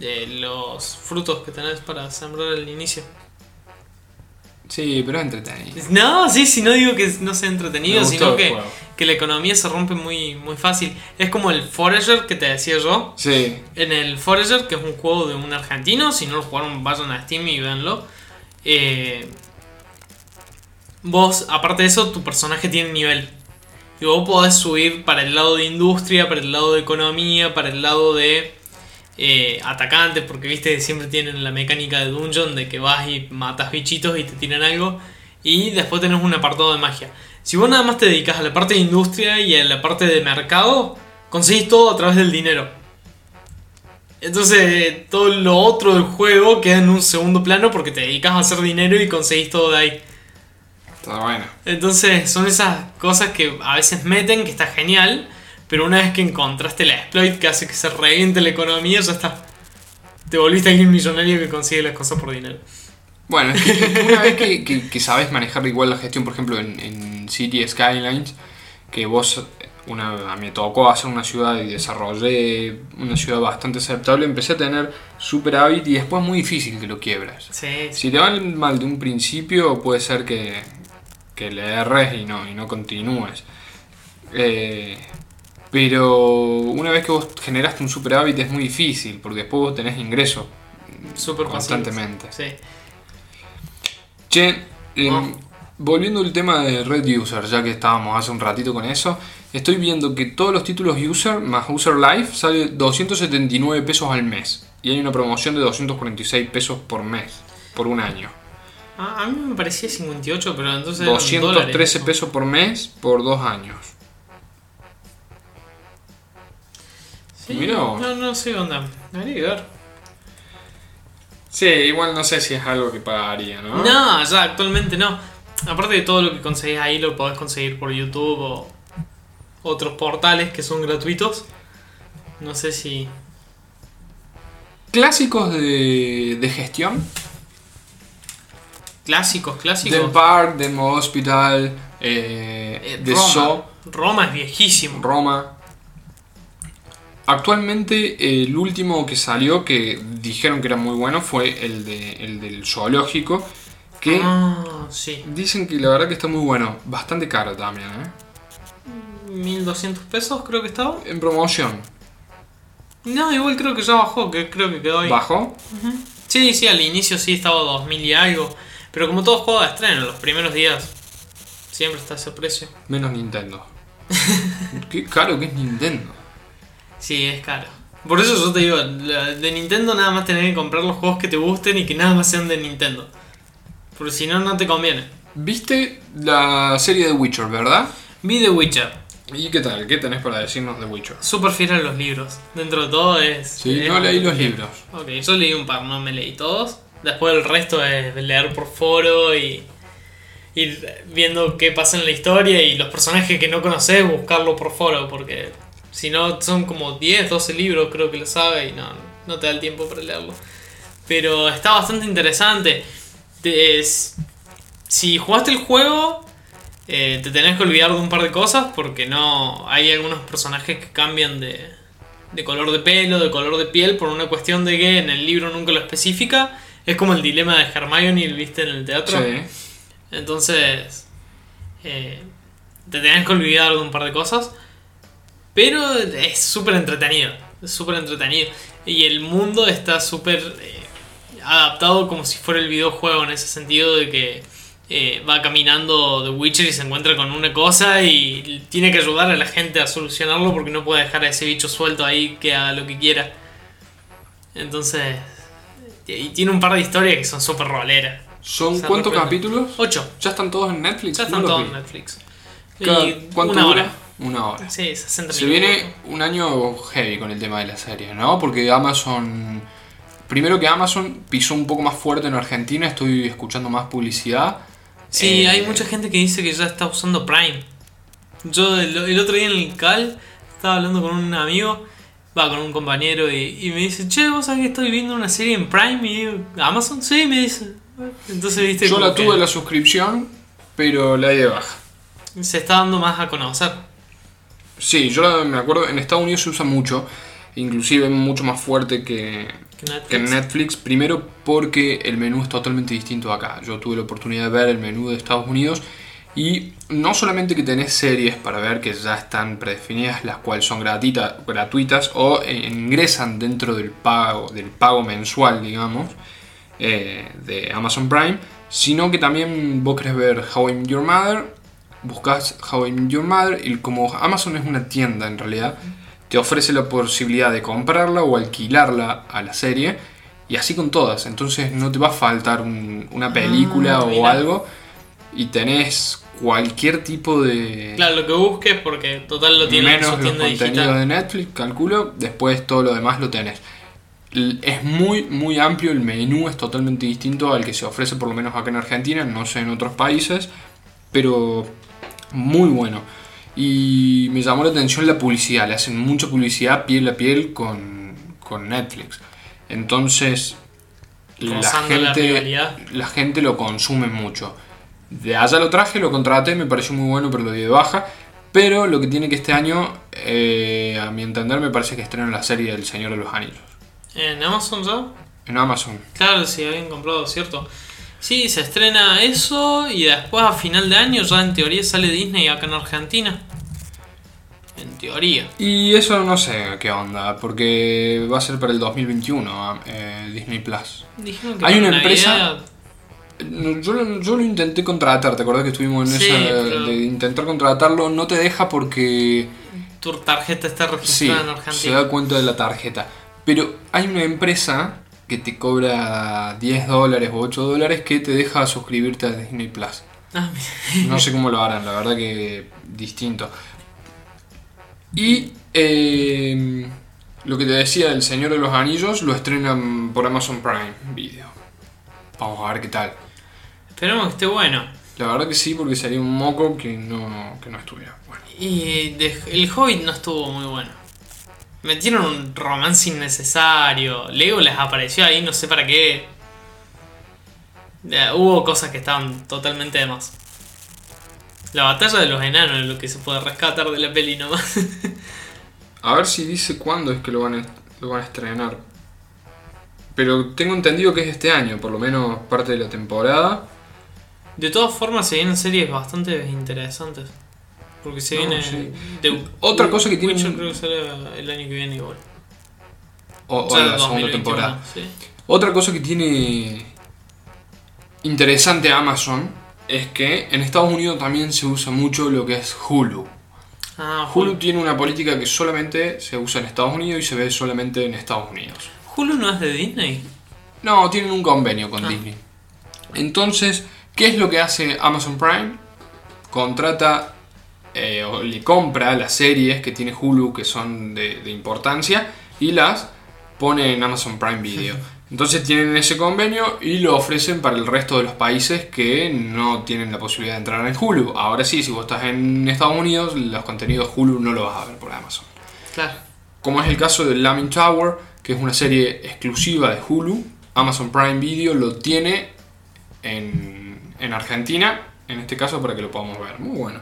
[SPEAKER 2] eh, los frutos que tenés para sembrar al inicio.
[SPEAKER 1] Sí, pero es entretenido.
[SPEAKER 2] No, sí, sí, no digo que no sea entretenido, sino que, que la economía se rompe muy, muy fácil. Es como el Forager que te decía yo.
[SPEAKER 1] Sí,
[SPEAKER 2] En el Forager, que es un juego de un argentino, si no lo jugaron, vayan a Steam y véanlo. Eh, vos, aparte de eso, tu personaje tiene nivel. Y vos podés subir para el lado de industria, para el lado de economía, para el lado de eh, atacantes, porque viste que siempre tienen la mecánica de dungeon de que vas y matas bichitos y te tiran algo. Y después tenés un apartado de magia. Si vos nada más te dedicas a la parte de industria y a la parte de mercado, conseguís todo a través del dinero. Entonces todo lo otro del juego queda en un segundo plano porque te dedicas a hacer dinero y conseguís todo de ahí.
[SPEAKER 1] está bueno.
[SPEAKER 2] Entonces son esas cosas que a veces meten, que está genial, pero una vez que encontraste la exploit que hace que se reviente la economía, ya está. Te volviste alguien millonario que consigue las cosas por dinero.
[SPEAKER 1] Bueno, es que una vez que, que- que sabes manejar igual la gestión, por ejemplo, en, en City Skylines, que vos, una, me tocó hacer una ciudad y desarrollé una ciudad bastante aceptable, empecé a tener superávit y después es muy difícil que lo quiebras.
[SPEAKER 2] Sí.
[SPEAKER 1] Si te va mal de un principio, puede ser que, que le erres y no, y no continúes. Eh, pero una vez que vos generaste un superávit es muy difícil, porque después vos tenés ingresos
[SPEAKER 2] Súper
[SPEAKER 1] constantemente.
[SPEAKER 2] Sí.
[SPEAKER 1] Che, em, volviendo al tema de Red User, ya que estábamos hace un ratito con eso, estoy viendo que todos los títulos User más User Life sale 279 pesos al mes. Y hay una promoción de 246 pesos por mes, por un año.
[SPEAKER 2] Ah, a mí me parecía 58, pero entonces. eran
[SPEAKER 1] 213
[SPEAKER 2] dólares.
[SPEAKER 1] pesos por mes por dos años.
[SPEAKER 2] Sí,
[SPEAKER 1] Mirá vos.
[SPEAKER 2] No, no sé onda. Habría que ver.
[SPEAKER 1] Sí, igual no sé si es algo que pagaría, ¿no?
[SPEAKER 2] No, ya actualmente no. Aparte de todo lo que conseguís ahí, lo podés conseguir por YouTube o otros portales que son gratuitos. No sé si.
[SPEAKER 1] Clásicos de, de gestión.
[SPEAKER 2] Clásicos, clásicos.
[SPEAKER 1] Del Park, Demo Hospital, eh,
[SPEAKER 2] Eh,
[SPEAKER 1] de
[SPEAKER 2] Roma.
[SPEAKER 1] So,
[SPEAKER 2] Roma es viejísimo.
[SPEAKER 1] Roma. Actualmente el último que salió que dijeron que era muy bueno fue el, de, el del zoológico. Que
[SPEAKER 2] Ah, sí.
[SPEAKER 1] dicen que la verdad que está muy bueno. Bastante caro también, ¿eh?
[SPEAKER 2] 1200 pesos creo que estaba.
[SPEAKER 1] En promoción.
[SPEAKER 2] No, igual creo que ya bajó, que creo que quedó ahí.
[SPEAKER 1] ¿Bajo?
[SPEAKER 2] Sí, sí, al inicio sí estaba 2000 y algo. Pero como todo juego de estreno, los primeros días siempre está ese precio.
[SPEAKER 1] Menos Nintendo. Qué caro que es Nintendo.
[SPEAKER 2] Sí, es caro. Por eso yo te digo, de Nintendo nada más tenés que comprar los juegos que te gusten y que nada más sean de Nintendo. Porque si no, no te conviene.
[SPEAKER 1] ¿Viste la serie de Witcher, verdad?
[SPEAKER 2] Vi The Witcher,
[SPEAKER 1] ¿Y qué tal? ¿Qué tenés para decirnos de Witcher?
[SPEAKER 2] súper fiel a los libros. Dentro de todo es...
[SPEAKER 1] Sí,
[SPEAKER 2] es-
[SPEAKER 1] no leí los libros.
[SPEAKER 2] Ok, yo leí un par, no me leí todos. Después el resto es leer por foro y ir viendo qué pasa en la historia y los personajes que no conoces, buscarlo por foro, porque si no son como 10, 12 libros creo que lo sabe y no, no te da el tiempo para leerlo. Pero está bastante interesante. Te- es- si jugaste el juego, eh, te tenés que olvidar de un par de cosas porque no hay algunos personajes que cambian de, de color de pelo, de color de piel, por una cuestión de que en el libro nunca lo especifica. Es como el dilema de Hermione, ¿viste? En el teatro.
[SPEAKER 1] Sí.
[SPEAKER 2] Entonces, eh, te tenés que olvidar de un par de cosas. Pero es súper entretenido. Es súper entretenido. Y el mundo está súper eh, adaptado como si fuera el videojuego en ese sentido de que eh, va caminando The Witcher y se encuentra con una cosa y tiene que ayudar a la gente a solucionarlo porque no puede dejar a ese bicho suelto ahí que haga lo que quiera. Entonces, y tiene un par de historias que son súper roleras.
[SPEAKER 1] ¿Son cuántos capítulos?
[SPEAKER 2] Ocho.
[SPEAKER 1] ¿Ya están todos en Netflix?
[SPEAKER 2] Ya están todos en Netflix.
[SPEAKER 1] ¿Cuánto
[SPEAKER 2] una
[SPEAKER 1] dura?
[SPEAKER 2] hora.
[SPEAKER 1] Una hora.
[SPEAKER 2] Sí, 60
[SPEAKER 1] Se
[SPEAKER 2] minutos.
[SPEAKER 1] viene un año heavy con el tema de la serie, ¿no? Porque Amazon. Primero que Amazon pisó un poco más fuerte en Argentina, estoy escuchando más publicidad.
[SPEAKER 2] Sí,
[SPEAKER 1] Eh,
[SPEAKER 2] hay mucha gente que dice que ya está usando Prime. Yo el, el otro día en el CAL estaba hablando con un amigo, va con un compañero y, y me dice, che, vos sabés que estoy viendo una serie en Prime y digo, Amazon, sí, me dice. Entonces, viste,
[SPEAKER 1] Yo la
[SPEAKER 2] que
[SPEAKER 1] tuve la suscripción, pero la de baja.
[SPEAKER 2] se está dando más a conocer.
[SPEAKER 1] Sí, yo la- me acuerdo, en Estados Unidos se usa mucho, inclusive mucho más fuerte que,
[SPEAKER 2] Netflix.
[SPEAKER 1] que en Netflix. Primero porque el menú es totalmente distinto acá. Yo tuve la oportunidad de ver el menú de Estados Unidos y no solamente que tenés series para ver que ya están predefinidas, las cuales son gratuitas o eh, ingresan dentro del pago, del pago mensual, digamos, eh, de Amazon Prime, sino que también vos querés ver How I Met Your Mother, buscas How I Met Your Mother y como Amazon es una tienda en realidad, te ofrece la posibilidad de comprarla o alquilarla a la serie y así con todas. Entonces no te va a faltar un- una película
[SPEAKER 2] Ah,
[SPEAKER 1] o
[SPEAKER 2] mira.
[SPEAKER 1] algo y tenés cualquier tipo de...
[SPEAKER 2] Claro, lo que busques porque total lo tiene en
[SPEAKER 1] menos
[SPEAKER 2] su
[SPEAKER 1] los contenidos
[SPEAKER 2] digital.
[SPEAKER 1] de Netflix, calculo, después todo lo demás lo tenés. Es muy, muy amplio, el menú es totalmente distinto al que se ofrece por lo menos acá en Argentina, no sé en otros países, pero muy bueno. Y me llamó la atención la publicidad, le hacen mucha publicidad piel a piel con, con Netflix. Entonces,
[SPEAKER 2] la
[SPEAKER 1] gente, la gente lo consume mucho. De allá lo traje, lo contraté, me pareció muy bueno, pero lo di de baja. Pero lo que tiene que este año, eh, a mi entender, me parece que estrenan la serie del Señor de los Anillos.
[SPEAKER 2] ¿En Amazon ya?
[SPEAKER 1] En Amazon.
[SPEAKER 2] Claro, sí, habían comprado, ¿cierto? Sí, se estrena eso y después a final de año ya en teoría sale Disney acá en Argentina. En teoría.
[SPEAKER 1] Y eso no sé qué onda, porque va a ser para el 2021 eh, Disney Plus.
[SPEAKER 2] Dijeron que
[SPEAKER 1] Hay una empresa-
[SPEAKER 2] Navidad-
[SPEAKER 1] Yo lo, yo lo intenté contratar, ¿te acordás que estuvimos en
[SPEAKER 2] Sí,
[SPEAKER 1] esa
[SPEAKER 2] pero-
[SPEAKER 1] de intentar contratarlo? No te deja porque
[SPEAKER 2] tu tarjeta está
[SPEAKER 1] sí,
[SPEAKER 2] registrada en
[SPEAKER 1] se
[SPEAKER 2] Argentina.
[SPEAKER 1] da cuenta de la tarjeta. Pero hay una empresa que te cobra 10 dólares o 8 dólares que te deja suscribirte a Disney Plus.
[SPEAKER 2] Ah.
[SPEAKER 1] No sé cómo lo harán, la verdad que distinto. Y eh, lo que te decía, El Señor de los Anillos lo estrenan por Amazon Prime Video. Vamos a ver qué tal.
[SPEAKER 2] Esperemos que esté bueno.
[SPEAKER 1] La verdad que sí, porque sería un moco que no, que no estuviera bueno.
[SPEAKER 2] Y de- el Hobbit no estuvo muy bueno. Metieron un romance innecesario. Lego les apareció ahí, no sé para qué. Ya, hubo cosas que estaban totalmente de más. La batalla de los enanos es lo que se puede rescatar de la peli nomás.
[SPEAKER 1] A ver si dice cuándo es que lo van a, lo van a estrenar. Pero tengo entendido que es este año, por lo menos parte de la temporada.
[SPEAKER 2] De todas formas, se vienen series bastante interesantes. Porque se
[SPEAKER 1] No,
[SPEAKER 2] viene.
[SPEAKER 1] sí.
[SPEAKER 2] de-
[SPEAKER 1] Otra cosa que tiene-
[SPEAKER 2] Witcher creo que sale el año que viene igual.
[SPEAKER 1] O, o
[SPEAKER 2] O sea,
[SPEAKER 1] la segunda
[SPEAKER 2] 2021,
[SPEAKER 1] temporada.
[SPEAKER 2] sí.
[SPEAKER 1] Otra cosa que tiene interesante Amazon es que en Estados Unidos también se usa mucho lo que es Hulu.
[SPEAKER 2] Ah,
[SPEAKER 1] Hulu
[SPEAKER 2] Hulu.
[SPEAKER 1] tiene una política que solamente se usa en Estados Unidos y se ve solamente en Estados Unidos.
[SPEAKER 2] Hulu no es de Disney.
[SPEAKER 1] No, tienen un convenio con
[SPEAKER 2] Ah.
[SPEAKER 1] Disney. Entonces, ¿qué es lo que hace Amazon Prime? Contrata eh, o le compra las series que tiene Hulu que son de, de importancia y las pone en Amazon Prime Video. Entonces tienen ese convenio y lo ofrecen para el resto de los países que no tienen la posibilidad de entrar en Hulu. Ahora sí, si vos estás en Estados Unidos, los contenidos Hulu no los vas a ver por Amazon.
[SPEAKER 2] Claro.
[SPEAKER 1] Como es el caso de Lamin Tower, que es una serie exclusiva de Hulu. Amazon Prime Video lo tiene en, en Argentina, en este caso para que lo podamos ver. Muy bueno.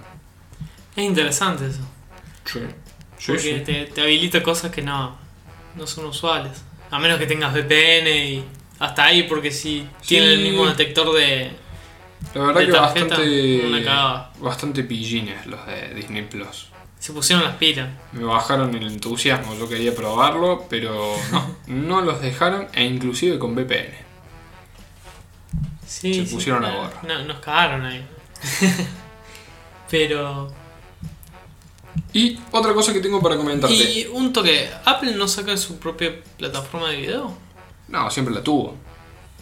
[SPEAKER 2] Es interesante eso.
[SPEAKER 1] Sí.
[SPEAKER 2] Porque Te, te habilita cosas que no, no son usuales. A menos que tengas VPN y hasta ahí, porque si tiene el mismo detector de.
[SPEAKER 1] La verdad
[SPEAKER 2] de
[SPEAKER 1] que
[SPEAKER 2] tarjeta,
[SPEAKER 1] bastante, bastante pillines los de Disney Plus.
[SPEAKER 2] Se pusieron las pilas.
[SPEAKER 1] Me bajaron el entusiasmo, yo quería probarlo, pero no, no los dejaron, e inclusive con VPN.
[SPEAKER 2] Sí,
[SPEAKER 1] Se
[SPEAKER 2] sí,
[SPEAKER 1] pusieron a
[SPEAKER 2] no,
[SPEAKER 1] gorra.
[SPEAKER 2] no, nos cagaron ahí. Pero.
[SPEAKER 1] Y otra cosa que tengo para comentarte.
[SPEAKER 2] Y un toque, ¿Apple no saca su propia plataforma de video?
[SPEAKER 1] No, siempre la tuvo.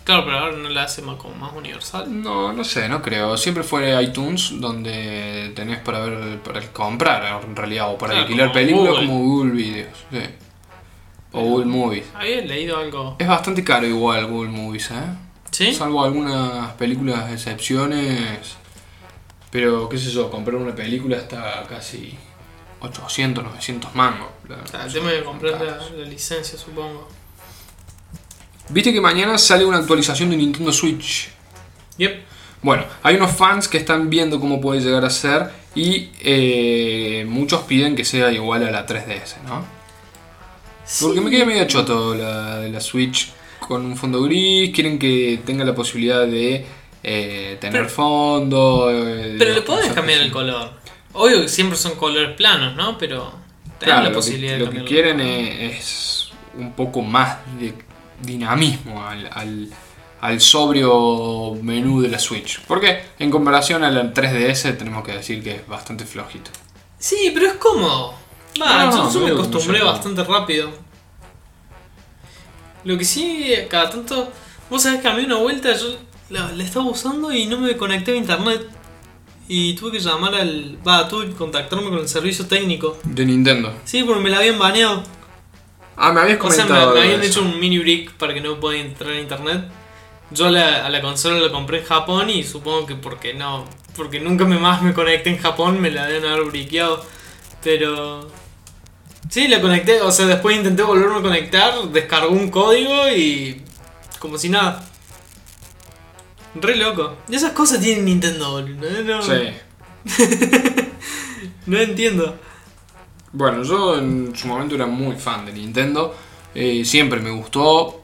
[SPEAKER 2] Claro, pero ahora no la hace más, como más universal.
[SPEAKER 1] No, no sé, no creo. Siempre fue iTunes donde tenés para ver, para comprar en realidad, o para
[SPEAKER 2] Claro,
[SPEAKER 1] alquilar
[SPEAKER 2] como
[SPEAKER 1] películas
[SPEAKER 2] Google.
[SPEAKER 1] como Google Videos. sí. O Google Movies.
[SPEAKER 2] Había leído algo.
[SPEAKER 1] Es bastante caro igual Google Movies, ¿eh?
[SPEAKER 2] ¿Sí?
[SPEAKER 1] Salvo algunas películas de excepciones. Pero, qué sé yo, comprar una película está casi 800, 900 mangos.
[SPEAKER 2] O sea, el
[SPEAKER 1] son
[SPEAKER 2] tema de comprar la, licencia, supongo.
[SPEAKER 1] Viste que mañana sale una actualización de Nintendo Switch.
[SPEAKER 2] Yep.
[SPEAKER 1] Bueno, hay unos fans que están viendo cómo puede llegar a ser y eh, muchos piden que sea igual a la 3DS, ¿no? Porque me queda medio choto la de la Switch con un fondo gris, quieren que tenga la posibilidad de eh, tener
[SPEAKER 2] Pero-
[SPEAKER 1] fondo. eh,
[SPEAKER 2] Pero le podés cambiar el color. Obvio que siempre son colores planos, ¿no? Pero
[SPEAKER 1] Claro,
[SPEAKER 2] la
[SPEAKER 1] lo que,
[SPEAKER 2] posibilidad
[SPEAKER 1] lo
[SPEAKER 2] de
[SPEAKER 1] que
[SPEAKER 2] cambiarlo.
[SPEAKER 1] quieren es, un poco más de dinamismo al, al- al sobrio menú de la Switch. Porque en comparación a la 3DS tenemos que decir que es bastante flojito.
[SPEAKER 2] Sí, pero es cómodo. Va,
[SPEAKER 1] No,
[SPEAKER 2] yo, me acostumbré bastante rápido. Lo que sí, cada tanto. Vos sabés que a mí una vuelta yo la, la estaba usando y no me conecté a internet. Y tuve que llamar al. Va, tuve que contactarme con el servicio técnico.
[SPEAKER 1] De Nintendo.
[SPEAKER 2] Sí, porque me la habían baneado.
[SPEAKER 1] Ah, me habías
[SPEAKER 2] O sea,
[SPEAKER 1] comentado.
[SPEAKER 2] me, habían
[SPEAKER 1] de
[SPEAKER 2] hecho
[SPEAKER 1] eso.
[SPEAKER 2] un mini brick para que no pueda entrar a internet. Yo a la, a la consola la compré en Japón y supongo que porque no. Porque nunca me más me conecté en Japón, me la deben haber briqueado. Pero. Sí, la conecté. O sea, después intenté volverme a conectar, descargó un código y. como si nada. Re loco. Y esas cosas tienen Nintendo, boludo. No,
[SPEAKER 1] Sí.
[SPEAKER 2] no entiendo.
[SPEAKER 1] Bueno, yo en su momento era muy fan de Nintendo. Eh, siempre me gustó.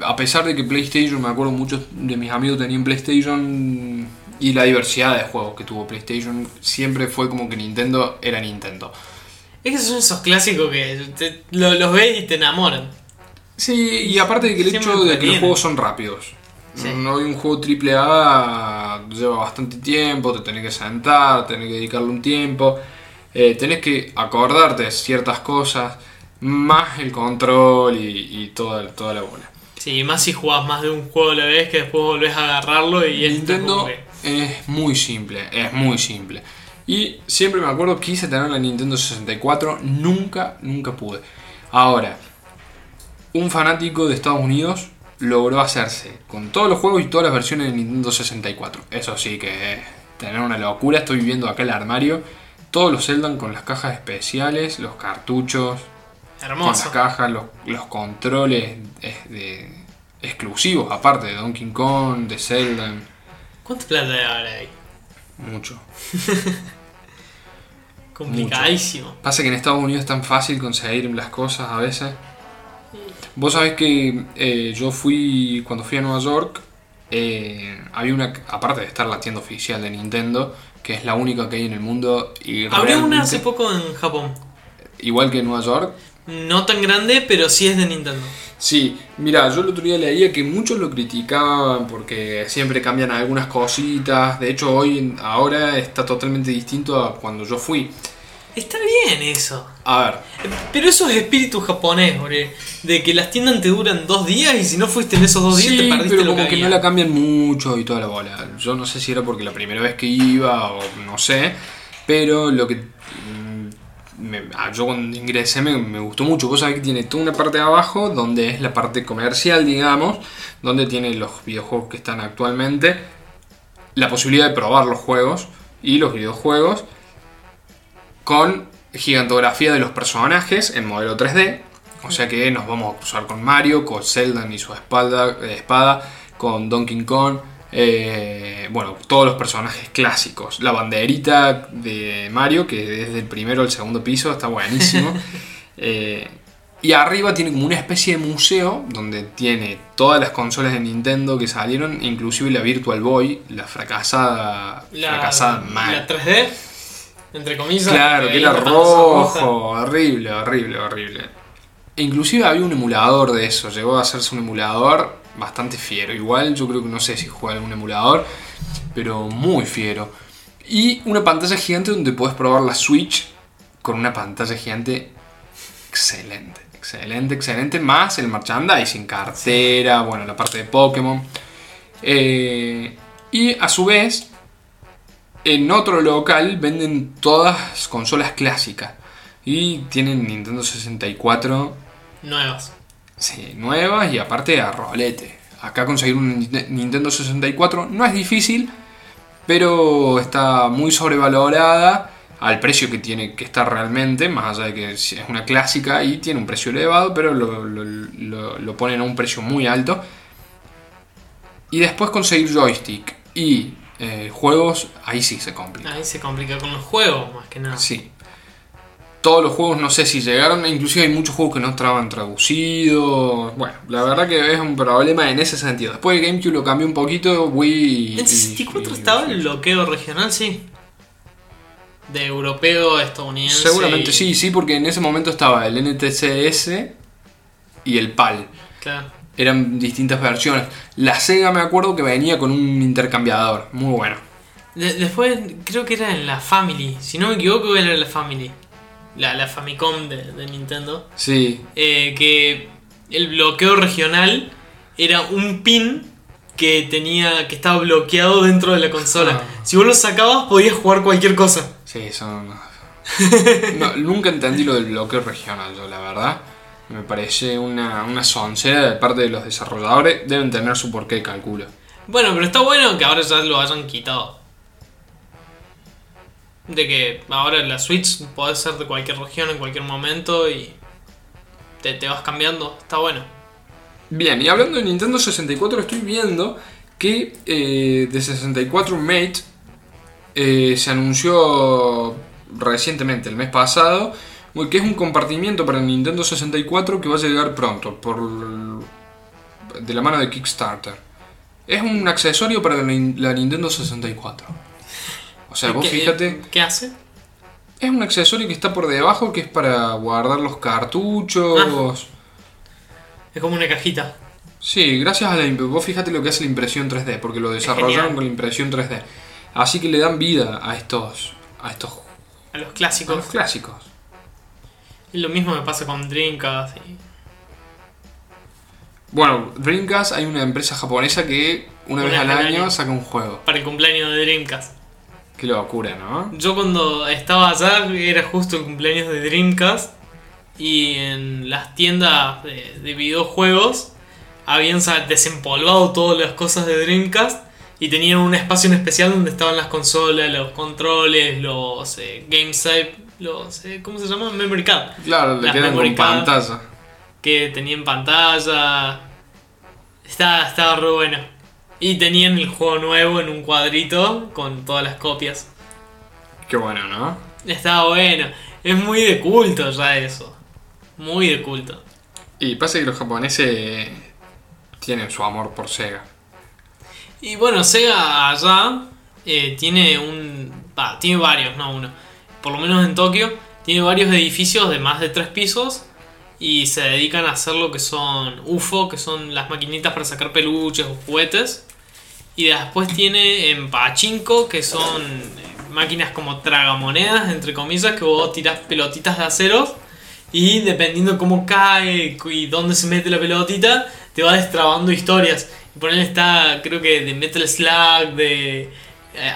[SPEAKER 1] A pesar de que PlayStation, me acuerdo muchos de mis amigos tenían PlayStation y la diversidad de juegos que tuvo PlayStation, siempre fue como que Nintendo era Nintendo.
[SPEAKER 2] Es que son esos clásicos que te- lo- los ves y te enamoran.
[SPEAKER 1] Sí, y aparte de que el
[SPEAKER 2] Siempre
[SPEAKER 1] hecho de que los
[SPEAKER 2] entretiene.
[SPEAKER 1] juegos son rápidos.
[SPEAKER 2] Sí.
[SPEAKER 1] No hay un juego triple A lleva bastante tiempo, te tenés que sentar, tenés que dedicarle un tiempo, eh, tenés que acordarte de ciertas cosas, más el control y, y toda, toda la bola.
[SPEAKER 2] Sí, más si jugás más de un juego a la vez que después volvés a agarrarlo y
[SPEAKER 1] Nintendo es muy simple, es muy simple. Y siempre me acuerdo quise tener la Nintendo 64, nunca, nunca pude. Ahora, un fanático de Estados Unidos logró hacerse con todos los juegos y todas las versiones de Nintendo 64. Eso sí que es tener una locura. Estoy viendo acá el armario. Todos los Zelda con las cajas especiales, los cartuchos, con las cajas, los, los controles eh, de- exclusivos, aparte de Donkey Kong, de Zelda.
[SPEAKER 2] ¿Cuánta plata hay ahora ahí?
[SPEAKER 1] Mucho.
[SPEAKER 2] Complicadísimo.
[SPEAKER 1] Pasa que en Estados Unidos es tan fácil conseguir las cosas a veces. Vos sabés que eh, yo fui, cuando fui a Nueva York, eh, había una, aparte de estar la tienda oficial de Nintendo, que es la única que hay en el mundo, y
[SPEAKER 2] Abrió una hace poco en Japón.
[SPEAKER 1] igual que en Nueva York.
[SPEAKER 2] No tan grande, pero sí es de Nintendo.
[SPEAKER 1] Sí, mira, yo el otro día leía que muchos lo criticaban porque siempre cambian algunas cositas. De hecho, hoy, ahora está totalmente distinto a cuando yo fui.
[SPEAKER 2] Está bien eso.
[SPEAKER 1] A ver,
[SPEAKER 2] Pero eso es espíritu japonés. De que las tiendas te duran dos días y si no fuiste en esos dos días
[SPEAKER 1] Sí,
[SPEAKER 2] te perdiste
[SPEAKER 1] pero
[SPEAKER 2] lo
[SPEAKER 1] como
[SPEAKER 2] que,
[SPEAKER 1] no la cambian mucho y toda la bola. Yo no sé si era porque la primera vez que iba o no sé, pero lo que mm, me- ah, yo cuando ingresé me, me gustó mucho. Vos sabés que tiene toda una parte de abajo donde es la parte comercial, digamos, donde tiene los videojuegos que están actualmente, la posibilidad de probar los juegos y los videojuegos con gigantografía de los personajes en modelo 3D. O sea que nos vamos a cruzar con Mario, con Zelda y su espalda, eh, espada, con Donkey Kong, eh, bueno, todos los personajes clásicos. La banderita de Mario, que desde el primero al segundo piso está buenísimo. Eh, y arriba tiene como una especie de museo donde tiene todas las consolas de Nintendo que salieron, inclusive la Virtual Boy, la fracasada,
[SPEAKER 2] La,
[SPEAKER 1] fracasada mal.
[SPEAKER 2] la 3D, entre comillas.
[SPEAKER 1] Claro, que
[SPEAKER 2] ahí
[SPEAKER 1] era rojo, horrible, horrible, horrible. E inclusive había un emulador de eso, llegó a hacerse un emulador bastante fiero. Igual yo creo que no sé si juega algún emulador, pero muy fiero. Y una pantalla gigante donde puedes probar la Switch con una pantalla gigante excelente, excelente, excelente. Más el merchandising, cartera, bueno, la parte de Pokémon. Eh, y a su vez, en otro local venden todas consolas clásicas. Y tienen Nintendo 64
[SPEAKER 2] Nuevas.
[SPEAKER 1] sí, nuevas y aparte a rolete. Acá conseguir un Ninte- Nintendo 64 no es difícil, pero está muy sobrevalorada al precio que tiene que estar realmente, más allá de que es una clásica y tiene un precio elevado, pero lo, lo- lo- lo ponen a un precio muy alto. Y después conseguir joystick y eh, juegos, ahí sí se complica.
[SPEAKER 2] Ahí se complica con los juegos, más que nada.
[SPEAKER 1] Sí. Todos los juegos no sé si llegaron, inclusive hay muchos juegos que no estaban traducidos. Bueno, la verdad que es un problema en ese sentido. Después de GameCube lo cambió un poquito, Wii...
[SPEAKER 2] En 64
[SPEAKER 1] y-
[SPEAKER 2] estaba el bloqueo regional, sí. De europeo a estadounidense.
[SPEAKER 1] Seguramente
[SPEAKER 2] y-
[SPEAKER 1] sí, sí, porque en ese momento estaba el NTCS y el PAL.
[SPEAKER 2] Claro.
[SPEAKER 1] Eran distintas versiones. La Sega me acuerdo que venía con un intercambiador, muy bueno.
[SPEAKER 2] De- después creo que era en la Family. Si no me equivoco, era la Family. La, la Famicom de, de Nintendo.
[SPEAKER 1] Sí,
[SPEAKER 2] eh, que el bloqueo regional era un pin que tenía que estaba bloqueado dentro de la consola.
[SPEAKER 1] Ah.
[SPEAKER 2] Si vos lo sacabas podías jugar cualquier cosa.
[SPEAKER 1] sí, son... No, nunca entendí lo del bloqueo regional, yo la verdad. Me parece una, una soncera de parte de los desarrolladores. Deben tener su porqué, calculo.
[SPEAKER 2] Bueno, pero está bueno que ahora ya lo hayan quitado. De que ahora la Switch puede ser de cualquier región en cualquier momento y te, te vas cambiando. Está bueno.
[SPEAKER 1] Bien, y hablando de Nintendo 64, estoy viendo que eh, de 64 Mate eh, se anunció recientemente, el mes pasado, que es un compartimiento para el Nintendo 64 que va a llegar pronto, por de la mano de Kickstarter. Es un accesorio para la, la Nintendo 64. O sea, vos
[SPEAKER 2] ¿Qué-
[SPEAKER 1] fíjate,
[SPEAKER 2] ¿Qué hace?
[SPEAKER 1] es un accesorio que está por debajo que es para guardar los cartuchos.
[SPEAKER 2] Es como una cajita.
[SPEAKER 1] Sí, gracias a la imp- vos fíjate lo que hace la impresión 3D, porque lo desarrollaron con la impresión 3D. Así que le dan vida a estos a estos
[SPEAKER 2] A los
[SPEAKER 1] a
[SPEAKER 2] clásicos.
[SPEAKER 1] los clásicos.
[SPEAKER 2] Lo mismo me pasa con Dreamcast. y-
[SPEAKER 1] Bueno, Dreamcast hay una empresa japonesa que una,
[SPEAKER 2] Una
[SPEAKER 1] vez al año
[SPEAKER 2] año.
[SPEAKER 1] saca un juego.
[SPEAKER 2] Para el cumpleaños de Dreamcast.
[SPEAKER 1] Qué locura, ¿no?
[SPEAKER 2] Yo cuando estaba allá era justo el cumpleaños de Dreamcast. Y en las tiendas de, de videojuegos habían desempolvado todas las cosas de Dreamcast. Y tenían un espacio en especial donde estaban las consolas, los controles, los eh, game save, los... eh, ¿Cómo se llama? Memory card.
[SPEAKER 1] Claro, le quedan con
[SPEAKER 2] card.
[SPEAKER 1] pantalla.
[SPEAKER 2] que tenía en pantalla. Estaba, estaba re bueno. Y tenían el juego nuevo en un cuadrito con todas las copias.
[SPEAKER 1] Qué bueno, ¿no?
[SPEAKER 2] Estaba bueno. Es muy de culto ya eso. Muy de culto.
[SPEAKER 1] Y pasa que los japoneses tienen su amor por Sega.
[SPEAKER 2] Y bueno, Sega allá eh, tiene un. tiene varios, no uno. Por lo menos en Tokio, tiene varios edificios de más de tres pisos. Y se dedican a hacer lo que son UFO, que son las maquinitas para sacar peluches o juguetes. Y después tiene en Pachinko, que son eh, máquinas como tragamonedas, entre comillas, que vos tirás pelotitas de aceros. Y dependiendo cómo cae y dónde se mete la pelotita, te va destrabando historias. Por ahí está, creo que de Metal Slug, de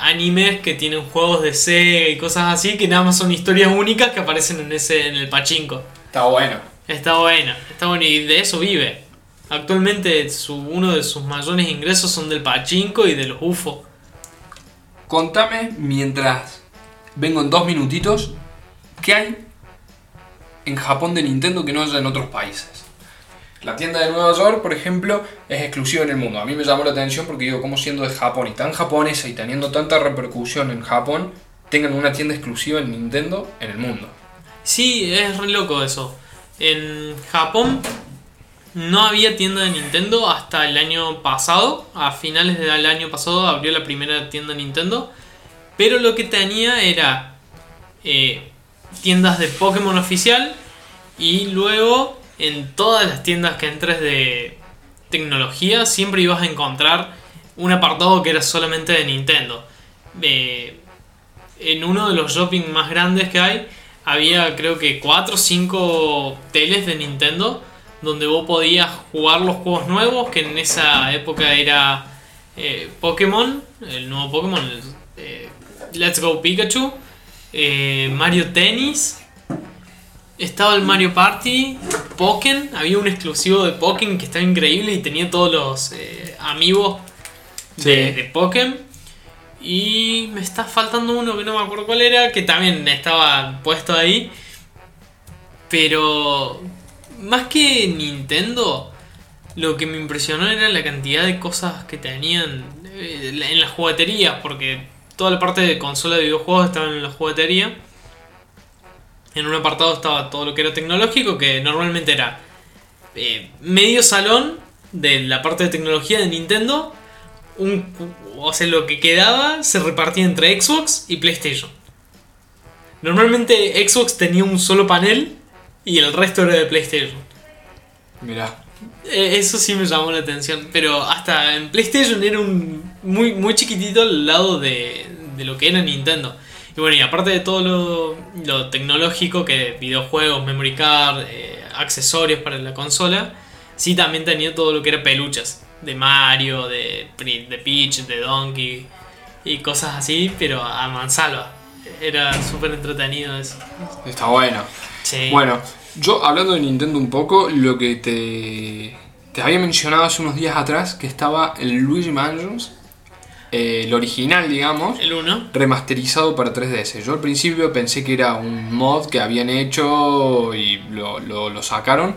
[SPEAKER 2] animes que tienen juegos de Sega y cosas así, que nada más son historias únicas que aparecen en ese en el pachinko.
[SPEAKER 1] Está bueno.
[SPEAKER 2] Está bueno, está bueno y de eso vive. Actualmente su, uno de sus mayores ingresos son del pachinko y de los UFO.
[SPEAKER 1] Contame mientras vengo en dos minutitos, ¿qué hay en Japón de Nintendo que no haya en otros países? La tienda de Nueva York, por ejemplo, es exclusiva en el mundo. A mí me llamó la atención porque digo, como siendo de Japón y tan japonesa y teniendo tanta repercusión en Japón, tengan una tienda exclusiva en Nintendo en el mundo.
[SPEAKER 2] Sí, es re loco eso. En Japón no había tienda de Nintendo hasta el año pasado. A finales del año pasado abrió la primera tienda Nintendo. Pero lo que tenía era eh, tiendas de Pokémon oficial. Y luego en todas las tiendas que entres de tecnología siempre ibas a encontrar un apartado que era solamente de Nintendo. Eh, en uno de los shopping más grandes que hay había creo que 4 o 5 teles de Nintendo donde vos podías jugar los juegos nuevos que en esa época era eh, Pokémon, el nuevo Pokémon, eh, Let's Go Pikachu, Mario Tennis, estaba el Mario Party, Pokémon, había un exclusivo de Pokémon que estaba increíble y tenía todos los eh, amigos de,
[SPEAKER 1] Sí.
[SPEAKER 2] de Pokémon. Y me está faltando uno que no me acuerdo cuál era, que también estaba puesto ahí. Pero más que Nintendo, lo que me impresionó era la cantidad de cosas que tenían eh, en las jugueterías, porque toda la parte de consola de videojuegos estaba en la juguetería. En un apartado estaba todo lo que era tecnológico, que normalmente era eh, medio salón de la parte de tecnología de Nintendo. Un, o sea, lo que quedaba se repartía entre Xbox y PlayStation. Normalmente Xbox tenía un solo panel y el resto era de PlayStation.
[SPEAKER 1] Mirá.
[SPEAKER 2] Eh, Eso sí me llamó la atención. Pero hasta en PlayStation era un muy, muy chiquitito al lado de, de lo que era Nintendo. Y bueno, y aparte de todo lo, lo tecnológico, que videojuegos, memory card, eh, accesorios para la consola, sí también tenía todo lo que era peluchas. De Mario, de, de Peach, de Donkey y cosas así, pero a mansalva. Era súper entretenido eso.
[SPEAKER 1] Está bueno.
[SPEAKER 2] Sí.
[SPEAKER 1] Bueno, yo hablando de Nintendo un poco, lo que te, te había mencionado hace unos días atrás, que estaba el Luigi Mansions, eh, el original, digamos,
[SPEAKER 2] El 1.
[SPEAKER 1] remasterizado para 3DS. Yo al principio pensé que era un mod que habían hecho y lo, lo- lo sacaron,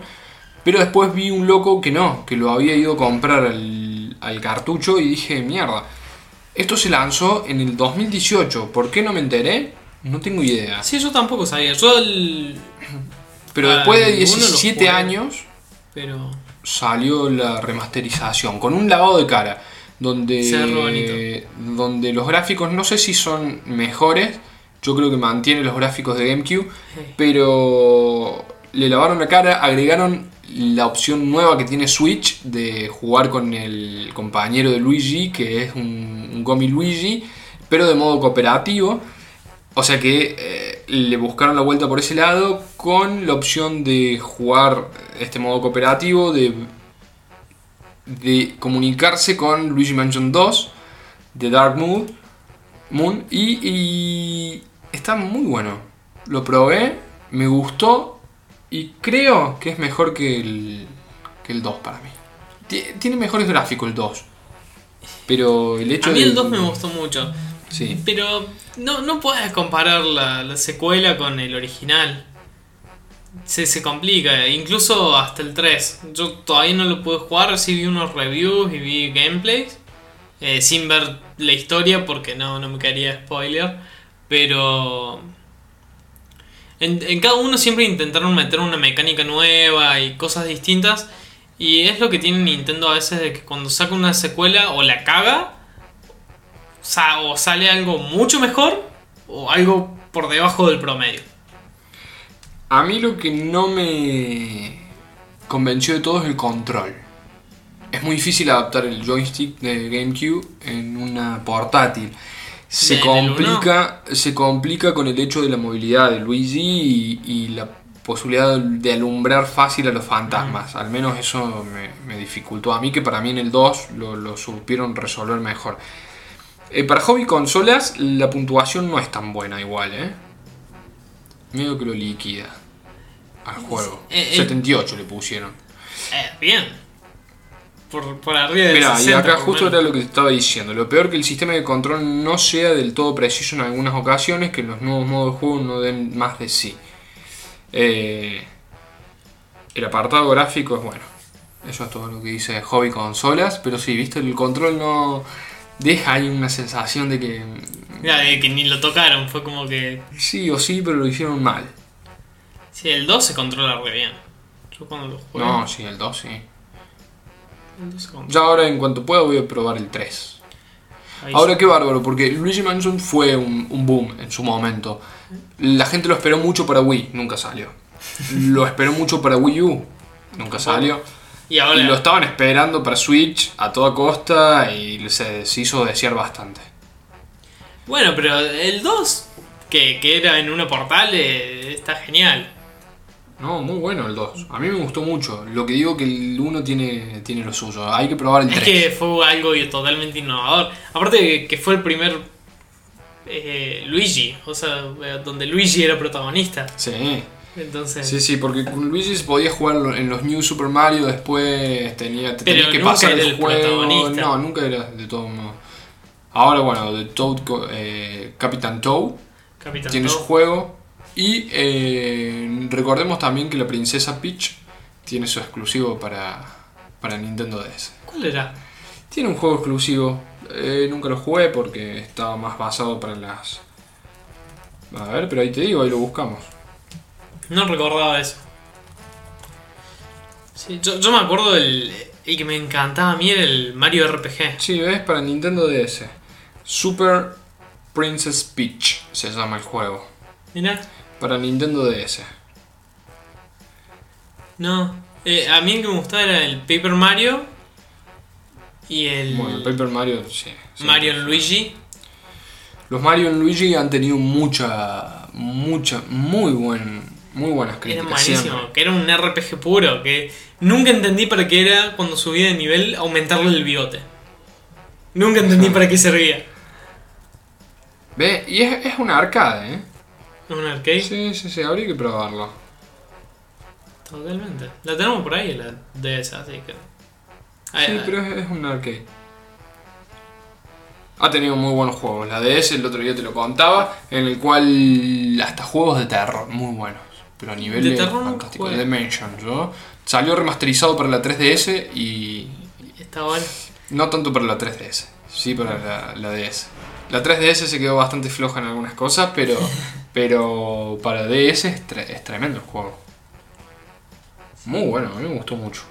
[SPEAKER 1] Pero después vi un loco que no, que lo había ido a comprar al, al cartucho y dije, mierda, esto se lanzó en el 2018, ¿por qué no me enteré? No tengo idea.
[SPEAKER 2] Sí, yo tampoco sabía. Yo el.
[SPEAKER 1] Pero después de
[SPEAKER 2] ninguno lo
[SPEAKER 1] 17
[SPEAKER 2] jugué.
[SPEAKER 1] años
[SPEAKER 2] Pero.
[SPEAKER 1] salió la remasterización con un lavado de cara donde
[SPEAKER 2] Se ve
[SPEAKER 1] donde los gráficos no sé si son mejores yo creo que mantiene los gráficos de GameCube pero le lavaron la cara agregaron la opción nueva que tiene Switch de jugar con el compañero de Luigi que es un, un Gomi Luigi pero de modo cooperativo. O sea que eh, le buscaron la vuelta por ese lado con la opción de jugar este modo cooperativo, de, de comunicarse con Luigi Mansion 2, de Dark Moon, Moon y, y está muy bueno. Lo probé, me gustó y creo que es mejor que el, que el 2 para mí. Ti- Tiene mejores gráficos el 2. Pero el hecho
[SPEAKER 2] A mí
[SPEAKER 1] de...
[SPEAKER 2] el 2 me gustó mucho.
[SPEAKER 1] Sí.
[SPEAKER 2] Pero no, no puedes comparar la, la secuela con el original. Se, se complica, incluso hasta el 3. Yo todavía no lo pude jugar, sí vi unos reviews y vi gameplays. eh, sin ver la historia porque no, no me quería spoiler. Pero... En, en cada uno siempre intentaron meter una mecánica nueva y cosas distintas. Y es lo que tiene Nintendo a veces de que cuando saca una secuela o la caga o sale algo mucho mejor o algo por debajo del promedio.
[SPEAKER 1] A mí lo que no me convenció de todo es el control. Es muy difícil adaptar el joystick de GameCube en una portátil. Se
[SPEAKER 2] ¿En el
[SPEAKER 1] complica, se complica con el hecho de la movilidad de Luigi y, y la posibilidad de alumbrar fácil a los fantasmas. Al menos eso me, me dificultó a mí, que para mí en el 2 lo, lo supieron resolver mejor. Eh, para hobby consolas, la puntuación no es tan buena igual, ¿eh? Medio que lo liquida al juego.
[SPEAKER 2] Eh, el-
[SPEAKER 1] 78 le pusieron.
[SPEAKER 2] Eh, bien. Por, por arriba del
[SPEAKER 1] Mira, y
[SPEAKER 2] 60
[SPEAKER 1] acá
[SPEAKER 2] por
[SPEAKER 1] justo
[SPEAKER 2] menos.
[SPEAKER 1] era lo que te estaba diciendo. Lo peor que el sistema de control no sea del todo preciso en algunas ocasiones, que los nuevos modos de juego no den más de sí. Eh, el apartado gráfico es bueno. Eso es todo lo que dice hobby consolas. Pero sí, viste, el control no deja ahí una sensación de que
[SPEAKER 2] Ya, de que ni lo tocaron, fue como que.
[SPEAKER 1] sí o sí, pero lo hicieron mal.
[SPEAKER 2] Sí, el 2 se controla re bien. Yo cuando lo jugué.
[SPEAKER 1] No, sí, el 2 sí.
[SPEAKER 2] el 2 se controla.
[SPEAKER 1] Ya ahora en cuanto pueda voy a probar el 3.
[SPEAKER 2] Ahí
[SPEAKER 1] Ahora
[SPEAKER 2] sí.
[SPEAKER 1] qué bárbaro, porque Luigi Mansion fue un, un boom en su momento. La gente lo esperó mucho para Wii, nunca salió. Lo esperó mucho para Wii U, nunca salió.
[SPEAKER 2] Y
[SPEAKER 1] Y
[SPEAKER 2] ahora.
[SPEAKER 1] lo estaban esperando para Switch a toda costa y se, se hizo desear bastante.
[SPEAKER 2] Bueno, pero el 2, que, que era en una portal, eh, está genial.
[SPEAKER 1] No, muy bueno el 2. A mí me gustó mucho. Lo que digo que el 1 tiene, tiene lo suyo. Hay que probar el
[SPEAKER 2] Es
[SPEAKER 1] 3.
[SPEAKER 2] que fue algo totalmente innovador. Aparte que fue el primer eh, Luigi, o sea, donde Luigi era protagonista.
[SPEAKER 1] Sí.
[SPEAKER 2] Entonces,
[SPEAKER 1] Sí, sí, porque con Luigi podía jugar en los New Super Mario, después tenía, te
[SPEAKER 2] Pero
[SPEAKER 1] tenías que
[SPEAKER 2] nunca
[SPEAKER 1] pasar
[SPEAKER 2] era
[SPEAKER 1] el
[SPEAKER 2] el
[SPEAKER 1] juego. No, nunca era de todo modo. Ahora, bueno, de Toad, eh, Capitán Toad
[SPEAKER 2] Capitán
[SPEAKER 1] tiene su juego. Y eh, recordemos también que la princesa Peach tiene su exclusivo para, para Nintendo DS.
[SPEAKER 2] ¿Cuál era?
[SPEAKER 1] Tiene un juego exclusivo. eh, nunca lo jugué porque estaba más basado para las. A ver, pero ahí te digo, ahí lo buscamos.
[SPEAKER 2] No recordaba eso. Sí, yo, yo me acuerdo del el que me encantaba a mí era el Mario RPG.
[SPEAKER 1] Sí, ves, para Nintendo DS. Super Princess Peach se llama el juego.
[SPEAKER 2] Mira,
[SPEAKER 1] Para Nintendo DS.
[SPEAKER 2] no. Eh, a mí el que me gustaba era el Paper Mario y el
[SPEAKER 1] Bueno, el Paper Mario, sí. sí.
[SPEAKER 2] Mario Luigi.
[SPEAKER 1] Los Mario y Luigi han tenido mucha, mucha, muy buen, muy buenas
[SPEAKER 2] Era
[SPEAKER 1] críticas.
[SPEAKER 2] malísimo,
[SPEAKER 1] siempre.
[SPEAKER 2] que era un RPG puro, que nunca entendí para qué era cuando subía de nivel aumentarle el bigote. Nunca entendí para qué servía.
[SPEAKER 1] Ve, y es, es una arcade, ¿eh?
[SPEAKER 2] ¿Es un arcade?
[SPEAKER 1] Sí, sí, sí, habría que probarlo.
[SPEAKER 2] Totalmente. La tenemos por ahí, la DS, así que. Ay,
[SPEAKER 1] Sí, pero es, es un arcade. Ha tenido muy buenos juegos. La DS, el otro día te lo contaba, en el cual hasta juegos de terror, muy buenos. Pero a nivel
[SPEAKER 2] De
[SPEAKER 1] de
[SPEAKER 2] terror
[SPEAKER 1] fantástico.
[SPEAKER 2] jugué.
[SPEAKER 1] Dimension, ¿no? Salió remasterizado para la 3DS y
[SPEAKER 2] Está bueno.
[SPEAKER 1] no tanto para la 3DS, sí para la, la DS. La 3DS se quedó bastante floja en algunas cosas, pero, pero para DS es, tre- es tremendo el juego. Muy bueno, a mí me gustó mucho.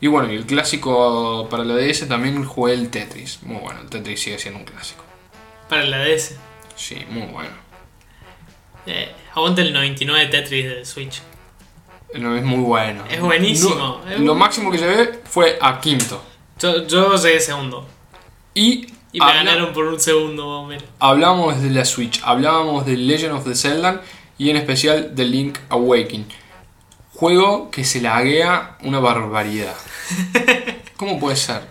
[SPEAKER 1] Y bueno, y el clásico para la DS también jugué el Tetris. Muy bueno, el Tetris sigue siendo un clásico.
[SPEAKER 2] Para la DS.
[SPEAKER 1] Sí, muy bueno.
[SPEAKER 2] Eh, aguanta el 99 Tetris de Switch.
[SPEAKER 1] No, es muy bueno.
[SPEAKER 2] Es buenísimo,
[SPEAKER 1] No,
[SPEAKER 2] es
[SPEAKER 1] lo máximo que llevé fue a quinto.
[SPEAKER 2] Yo, yo llegué segundo.
[SPEAKER 1] Y,
[SPEAKER 2] Y me ganaron por un segundo menos.
[SPEAKER 1] hablábamos de la Switch, hablábamos de Legend of the Zelda y en especial de Link Awakening. Juego que se laguea una barbaridad. ¿Cómo puede ser?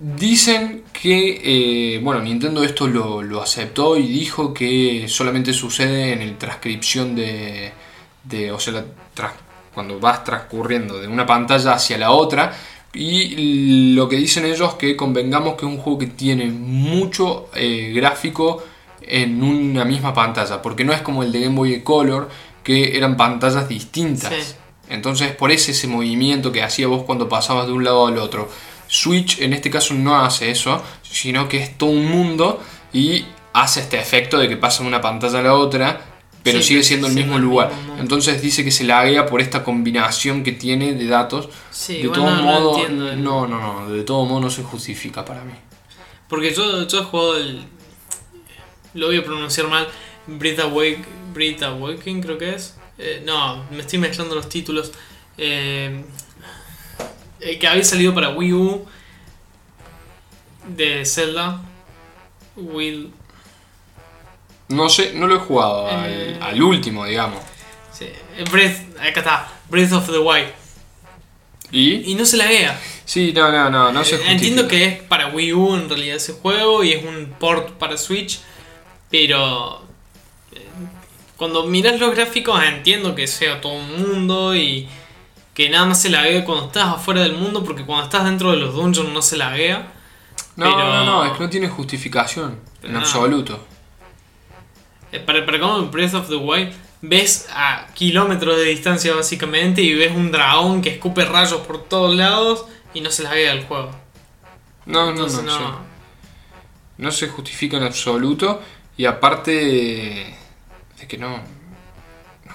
[SPEAKER 1] Dicen que, eh, bueno, Nintendo esto lo, lo aceptó y dijo que solamente sucede en el transcripción de, de o sea, la cuando vas transcurriendo de una pantalla hacia la otra. Y lo que dicen ellos que convengamos que es un juego que tiene mucho eh, gráfico en una misma pantalla, porque no es como el de Game Boy Color, que eran pantallas distintas.
[SPEAKER 2] Sí.
[SPEAKER 1] Entonces, por ese ese movimiento que hacía vos cuando pasabas de un lado al otro. Switch en este caso no hace eso, sino que es todo un mundo y hace este efecto de que pasa de una pantalla a la otra, pero
[SPEAKER 2] Sí,
[SPEAKER 1] sigue siendo el mismo lugar.
[SPEAKER 2] mismo.
[SPEAKER 1] Entonces dice que se laguea por esta combinación que tiene de datos.
[SPEAKER 2] Sí,
[SPEAKER 1] de todo
[SPEAKER 2] no-
[SPEAKER 1] modo,
[SPEAKER 2] entiendo
[SPEAKER 1] no, no, no, de todo modo no se justifica para mí.
[SPEAKER 2] Porque yo, yo he jugado el. Lo voy a pronunciar mal. Breath Awake, Breath Awakening creo que es. Eh, no, me estoy mezclando los títulos. Eh, el que había salido para Wii U de Zelda. Will.
[SPEAKER 1] No sé, no lo he jugado
[SPEAKER 2] Eh.
[SPEAKER 1] al, al último, digamos.
[SPEAKER 2] sí, eh, Breath. Acá está. Breath of the Wild.
[SPEAKER 1] ¿Y?
[SPEAKER 2] Y no se laguea.
[SPEAKER 1] Sí, no, no, no, no se
[SPEAKER 2] Eh,
[SPEAKER 1] justifica.
[SPEAKER 2] Entiendo que es para Wii U en realidad ese juego y es un port para Switch, pero eh, cuando miras los gráficos entiendo que sea todo un mundo y que nada más se laguea cuando estás afuera del mundo porque cuando estás dentro de los dungeons no se laguea.
[SPEAKER 1] No,
[SPEAKER 2] pero-
[SPEAKER 1] no, no, es que no tiene justificación, en
[SPEAKER 2] No.
[SPEAKER 1] absoluto.
[SPEAKER 2] Eh, Para, para como en Breath of the Wild ves a kilómetros de distancia básicamente y ves un dragón que escupe rayos por todos lados y no se laguea el juego.
[SPEAKER 1] No, no,
[SPEAKER 2] Entonces
[SPEAKER 1] no,
[SPEAKER 2] no.
[SPEAKER 1] sí. No se justifica en absoluto. Y aparte de, que no, no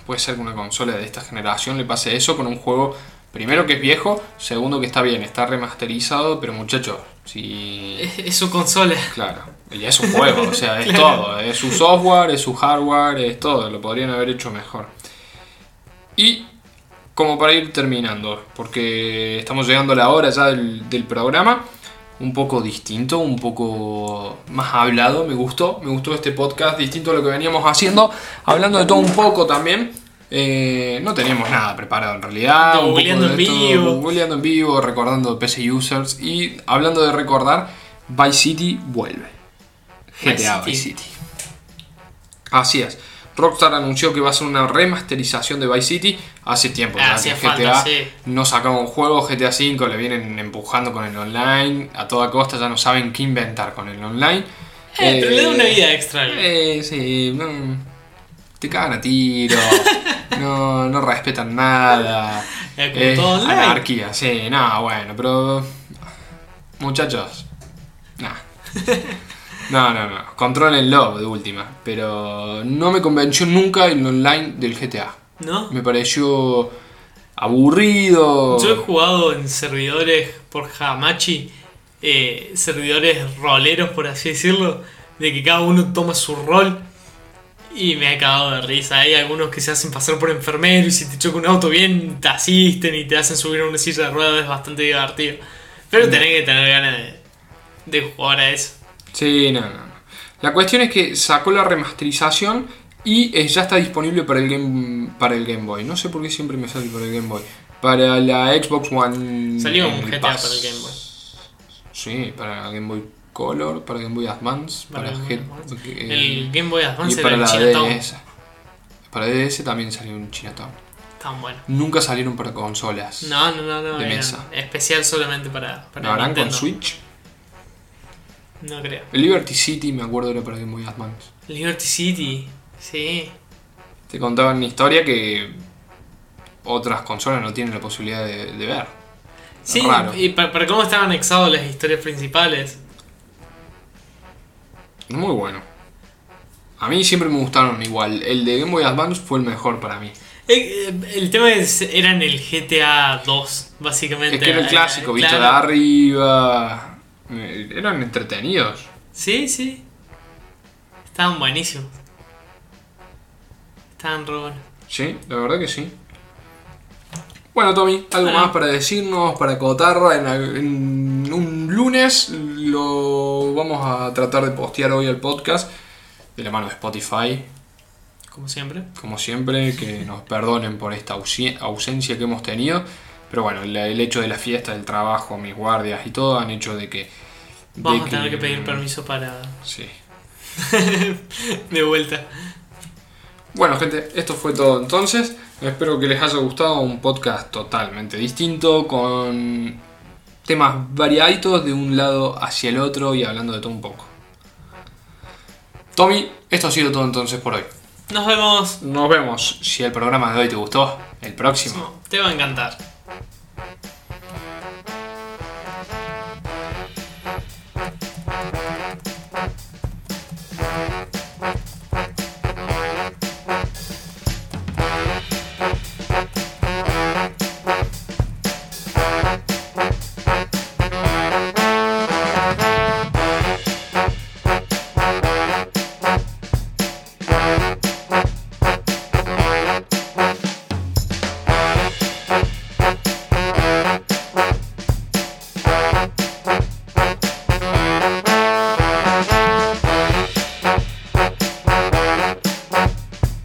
[SPEAKER 1] puede ser que una consola de esta generación le pase eso con un juego, primero que es viejo, segundo que está bien, está remasterizado, pero muchachos, si...
[SPEAKER 2] Es, es su consola.
[SPEAKER 1] Claro, y es un juego, o sea, es
[SPEAKER 2] Claro.
[SPEAKER 1] todo, es su software, es su hardware, es todo, lo podrían haber hecho mejor. Y como para ir terminando, porque estamos llegando a la hora ya del, del programa, un poco distinto, un poco más hablado, me gustó, me gustó este podcast distinto a lo que veníamos haciendo, hablando de todo un poco también. Eh, no teníamos nada preparado en realidad.
[SPEAKER 2] Googleando en vivo.
[SPEAKER 1] googleando en vivo, recordando PC users y hablando de recordar, Vice City vuelve.
[SPEAKER 2] Vice
[SPEAKER 1] GTA
[SPEAKER 2] City.
[SPEAKER 1] Vice City. Así es. Rockstar anunció que va a ser una remasterización de Vice City hace tiempo.
[SPEAKER 2] Ah,
[SPEAKER 1] que
[SPEAKER 2] falta,
[SPEAKER 1] GTA
[SPEAKER 2] sí.
[SPEAKER 1] no sacaba un juego, GTA V le vienen empujando con el online, a toda costa ya no saben qué inventar con el online.
[SPEAKER 2] Eh, pero le da
[SPEAKER 1] Eh,
[SPEAKER 2] una vida extra.
[SPEAKER 1] eh, sí, no, te cagan a tiro, no, no respetan nada.
[SPEAKER 2] Eh,
[SPEAKER 1] Eh,
[SPEAKER 2] todo online.
[SPEAKER 1] anarquía, sí, no, bueno, pero. Muchachos, nah. No, no, no, controlenlo de última. Pero no me convenció nunca el online del GTA.
[SPEAKER 2] ¿No?
[SPEAKER 1] Me pareció aburrido.
[SPEAKER 2] Yo he jugado en servidores por Hamachi, eh, servidores roleros, por así decirlo, de que cada uno toma su rol. Y me ha cagado de risa. Hay algunos que se hacen pasar por enfermeros y si te choca un auto bien, te asisten y te hacen subir a una silla de ruedas. Es bastante divertido. Pero tenés que tener ganas de, de jugar a eso.
[SPEAKER 1] Sí, no, no, no. La cuestión es que sacó la remasterización y eh, ya está disponible para el, game, para el Game Boy. No sé por qué siempre me sale para el Game Boy. Para la Xbox One.
[SPEAKER 2] Salió un
[SPEAKER 1] el
[SPEAKER 2] GTA
[SPEAKER 1] Pass.
[SPEAKER 2] para el Game Boy.
[SPEAKER 1] Sí, para Game Boy Color, para Game Boy Advance, para,
[SPEAKER 2] Para el Game Boy Advance.
[SPEAKER 1] eh,
[SPEAKER 2] El Game Boy
[SPEAKER 1] y
[SPEAKER 2] Advance
[SPEAKER 1] para
[SPEAKER 2] era
[SPEAKER 1] la
[SPEAKER 2] el.
[SPEAKER 1] DS. Para DS también salió un Chinatown.
[SPEAKER 2] Tan bueno.
[SPEAKER 1] Nunca salieron para consolas.
[SPEAKER 2] No, no, no, no.
[SPEAKER 1] De mesa.
[SPEAKER 2] Especial solamente para, para
[SPEAKER 1] ¿Lo harán con. Switch?
[SPEAKER 2] No creo.
[SPEAKER 1] El Liberty City me acuerdo era para Game Boy Advance.
[SPEAKER 2] Liberty City, sí.
[SPEAKER 1] te contaban una historia que otras consolas no tienen la posibilidad de, de ver.
[SPEAKER 2] Sí,
[SPEAKER 1] Raro.
[SPEAKER 2] y para, para cómo están anexados las historias principales.
[SPEAKER 1] Muy bueno. A mí siempre me gustaron igual. El de Game Boy Advance fue el mejor para mí.
[SPEAKER 2] Eh, eh, El tema es, era en el GTA 2, básicamente.
[SPEAKER 1] Es que era el
[SPEAKER 2] Eh,
[SPEAKER 1] clásico, visto de
[SPEAKER 2] claro.
[SPEAKER 1] arriba. Eh, Eran entretenidos.
[SPEAKER 2] Sí, sí. Estaban buenísimos. Estaban re buenos.
[SPEAKER 1] Sí, la verdad que sí. Bueno, Tommy, ¿algo
[SPEAKER 2] Bueno.
[SPEAKER 1] más para decirnos, para Cotarra? En, en un lunes lo vamos a tratar de postear hoy el podcast de la mano de Spotify.
[SPEAKER 2] Como siempre.
[SPEAKER 1] Como siempre, que nos perdonen por esta ausencia que hemos tenido. Pero bueno, el, el hecho de la fiesta, del trabajo, mis guardias y todo han hecho de que... de
[SPEAKER 2] Vamos a tener que pedir permiso para.
[SPEAKER 1] Sí.
[SPEAKER 2] de vuelta.
[SPEAKER 1] Bueno, gente, esto fue todo entonces. Espero que les haya gustado un podcast totalmente distinto, con temas variaditos de un lado hacia el otro y hablando de todo un poco. Tommy, esto ha sido todo entonces por hoy.
[SPEAKER 2] Nos vemos.
[SPEAKER 1] Nos vemos. Si el programa de hoy te gustó, el próximo.
[SPEAKER 2] Te va a encantar.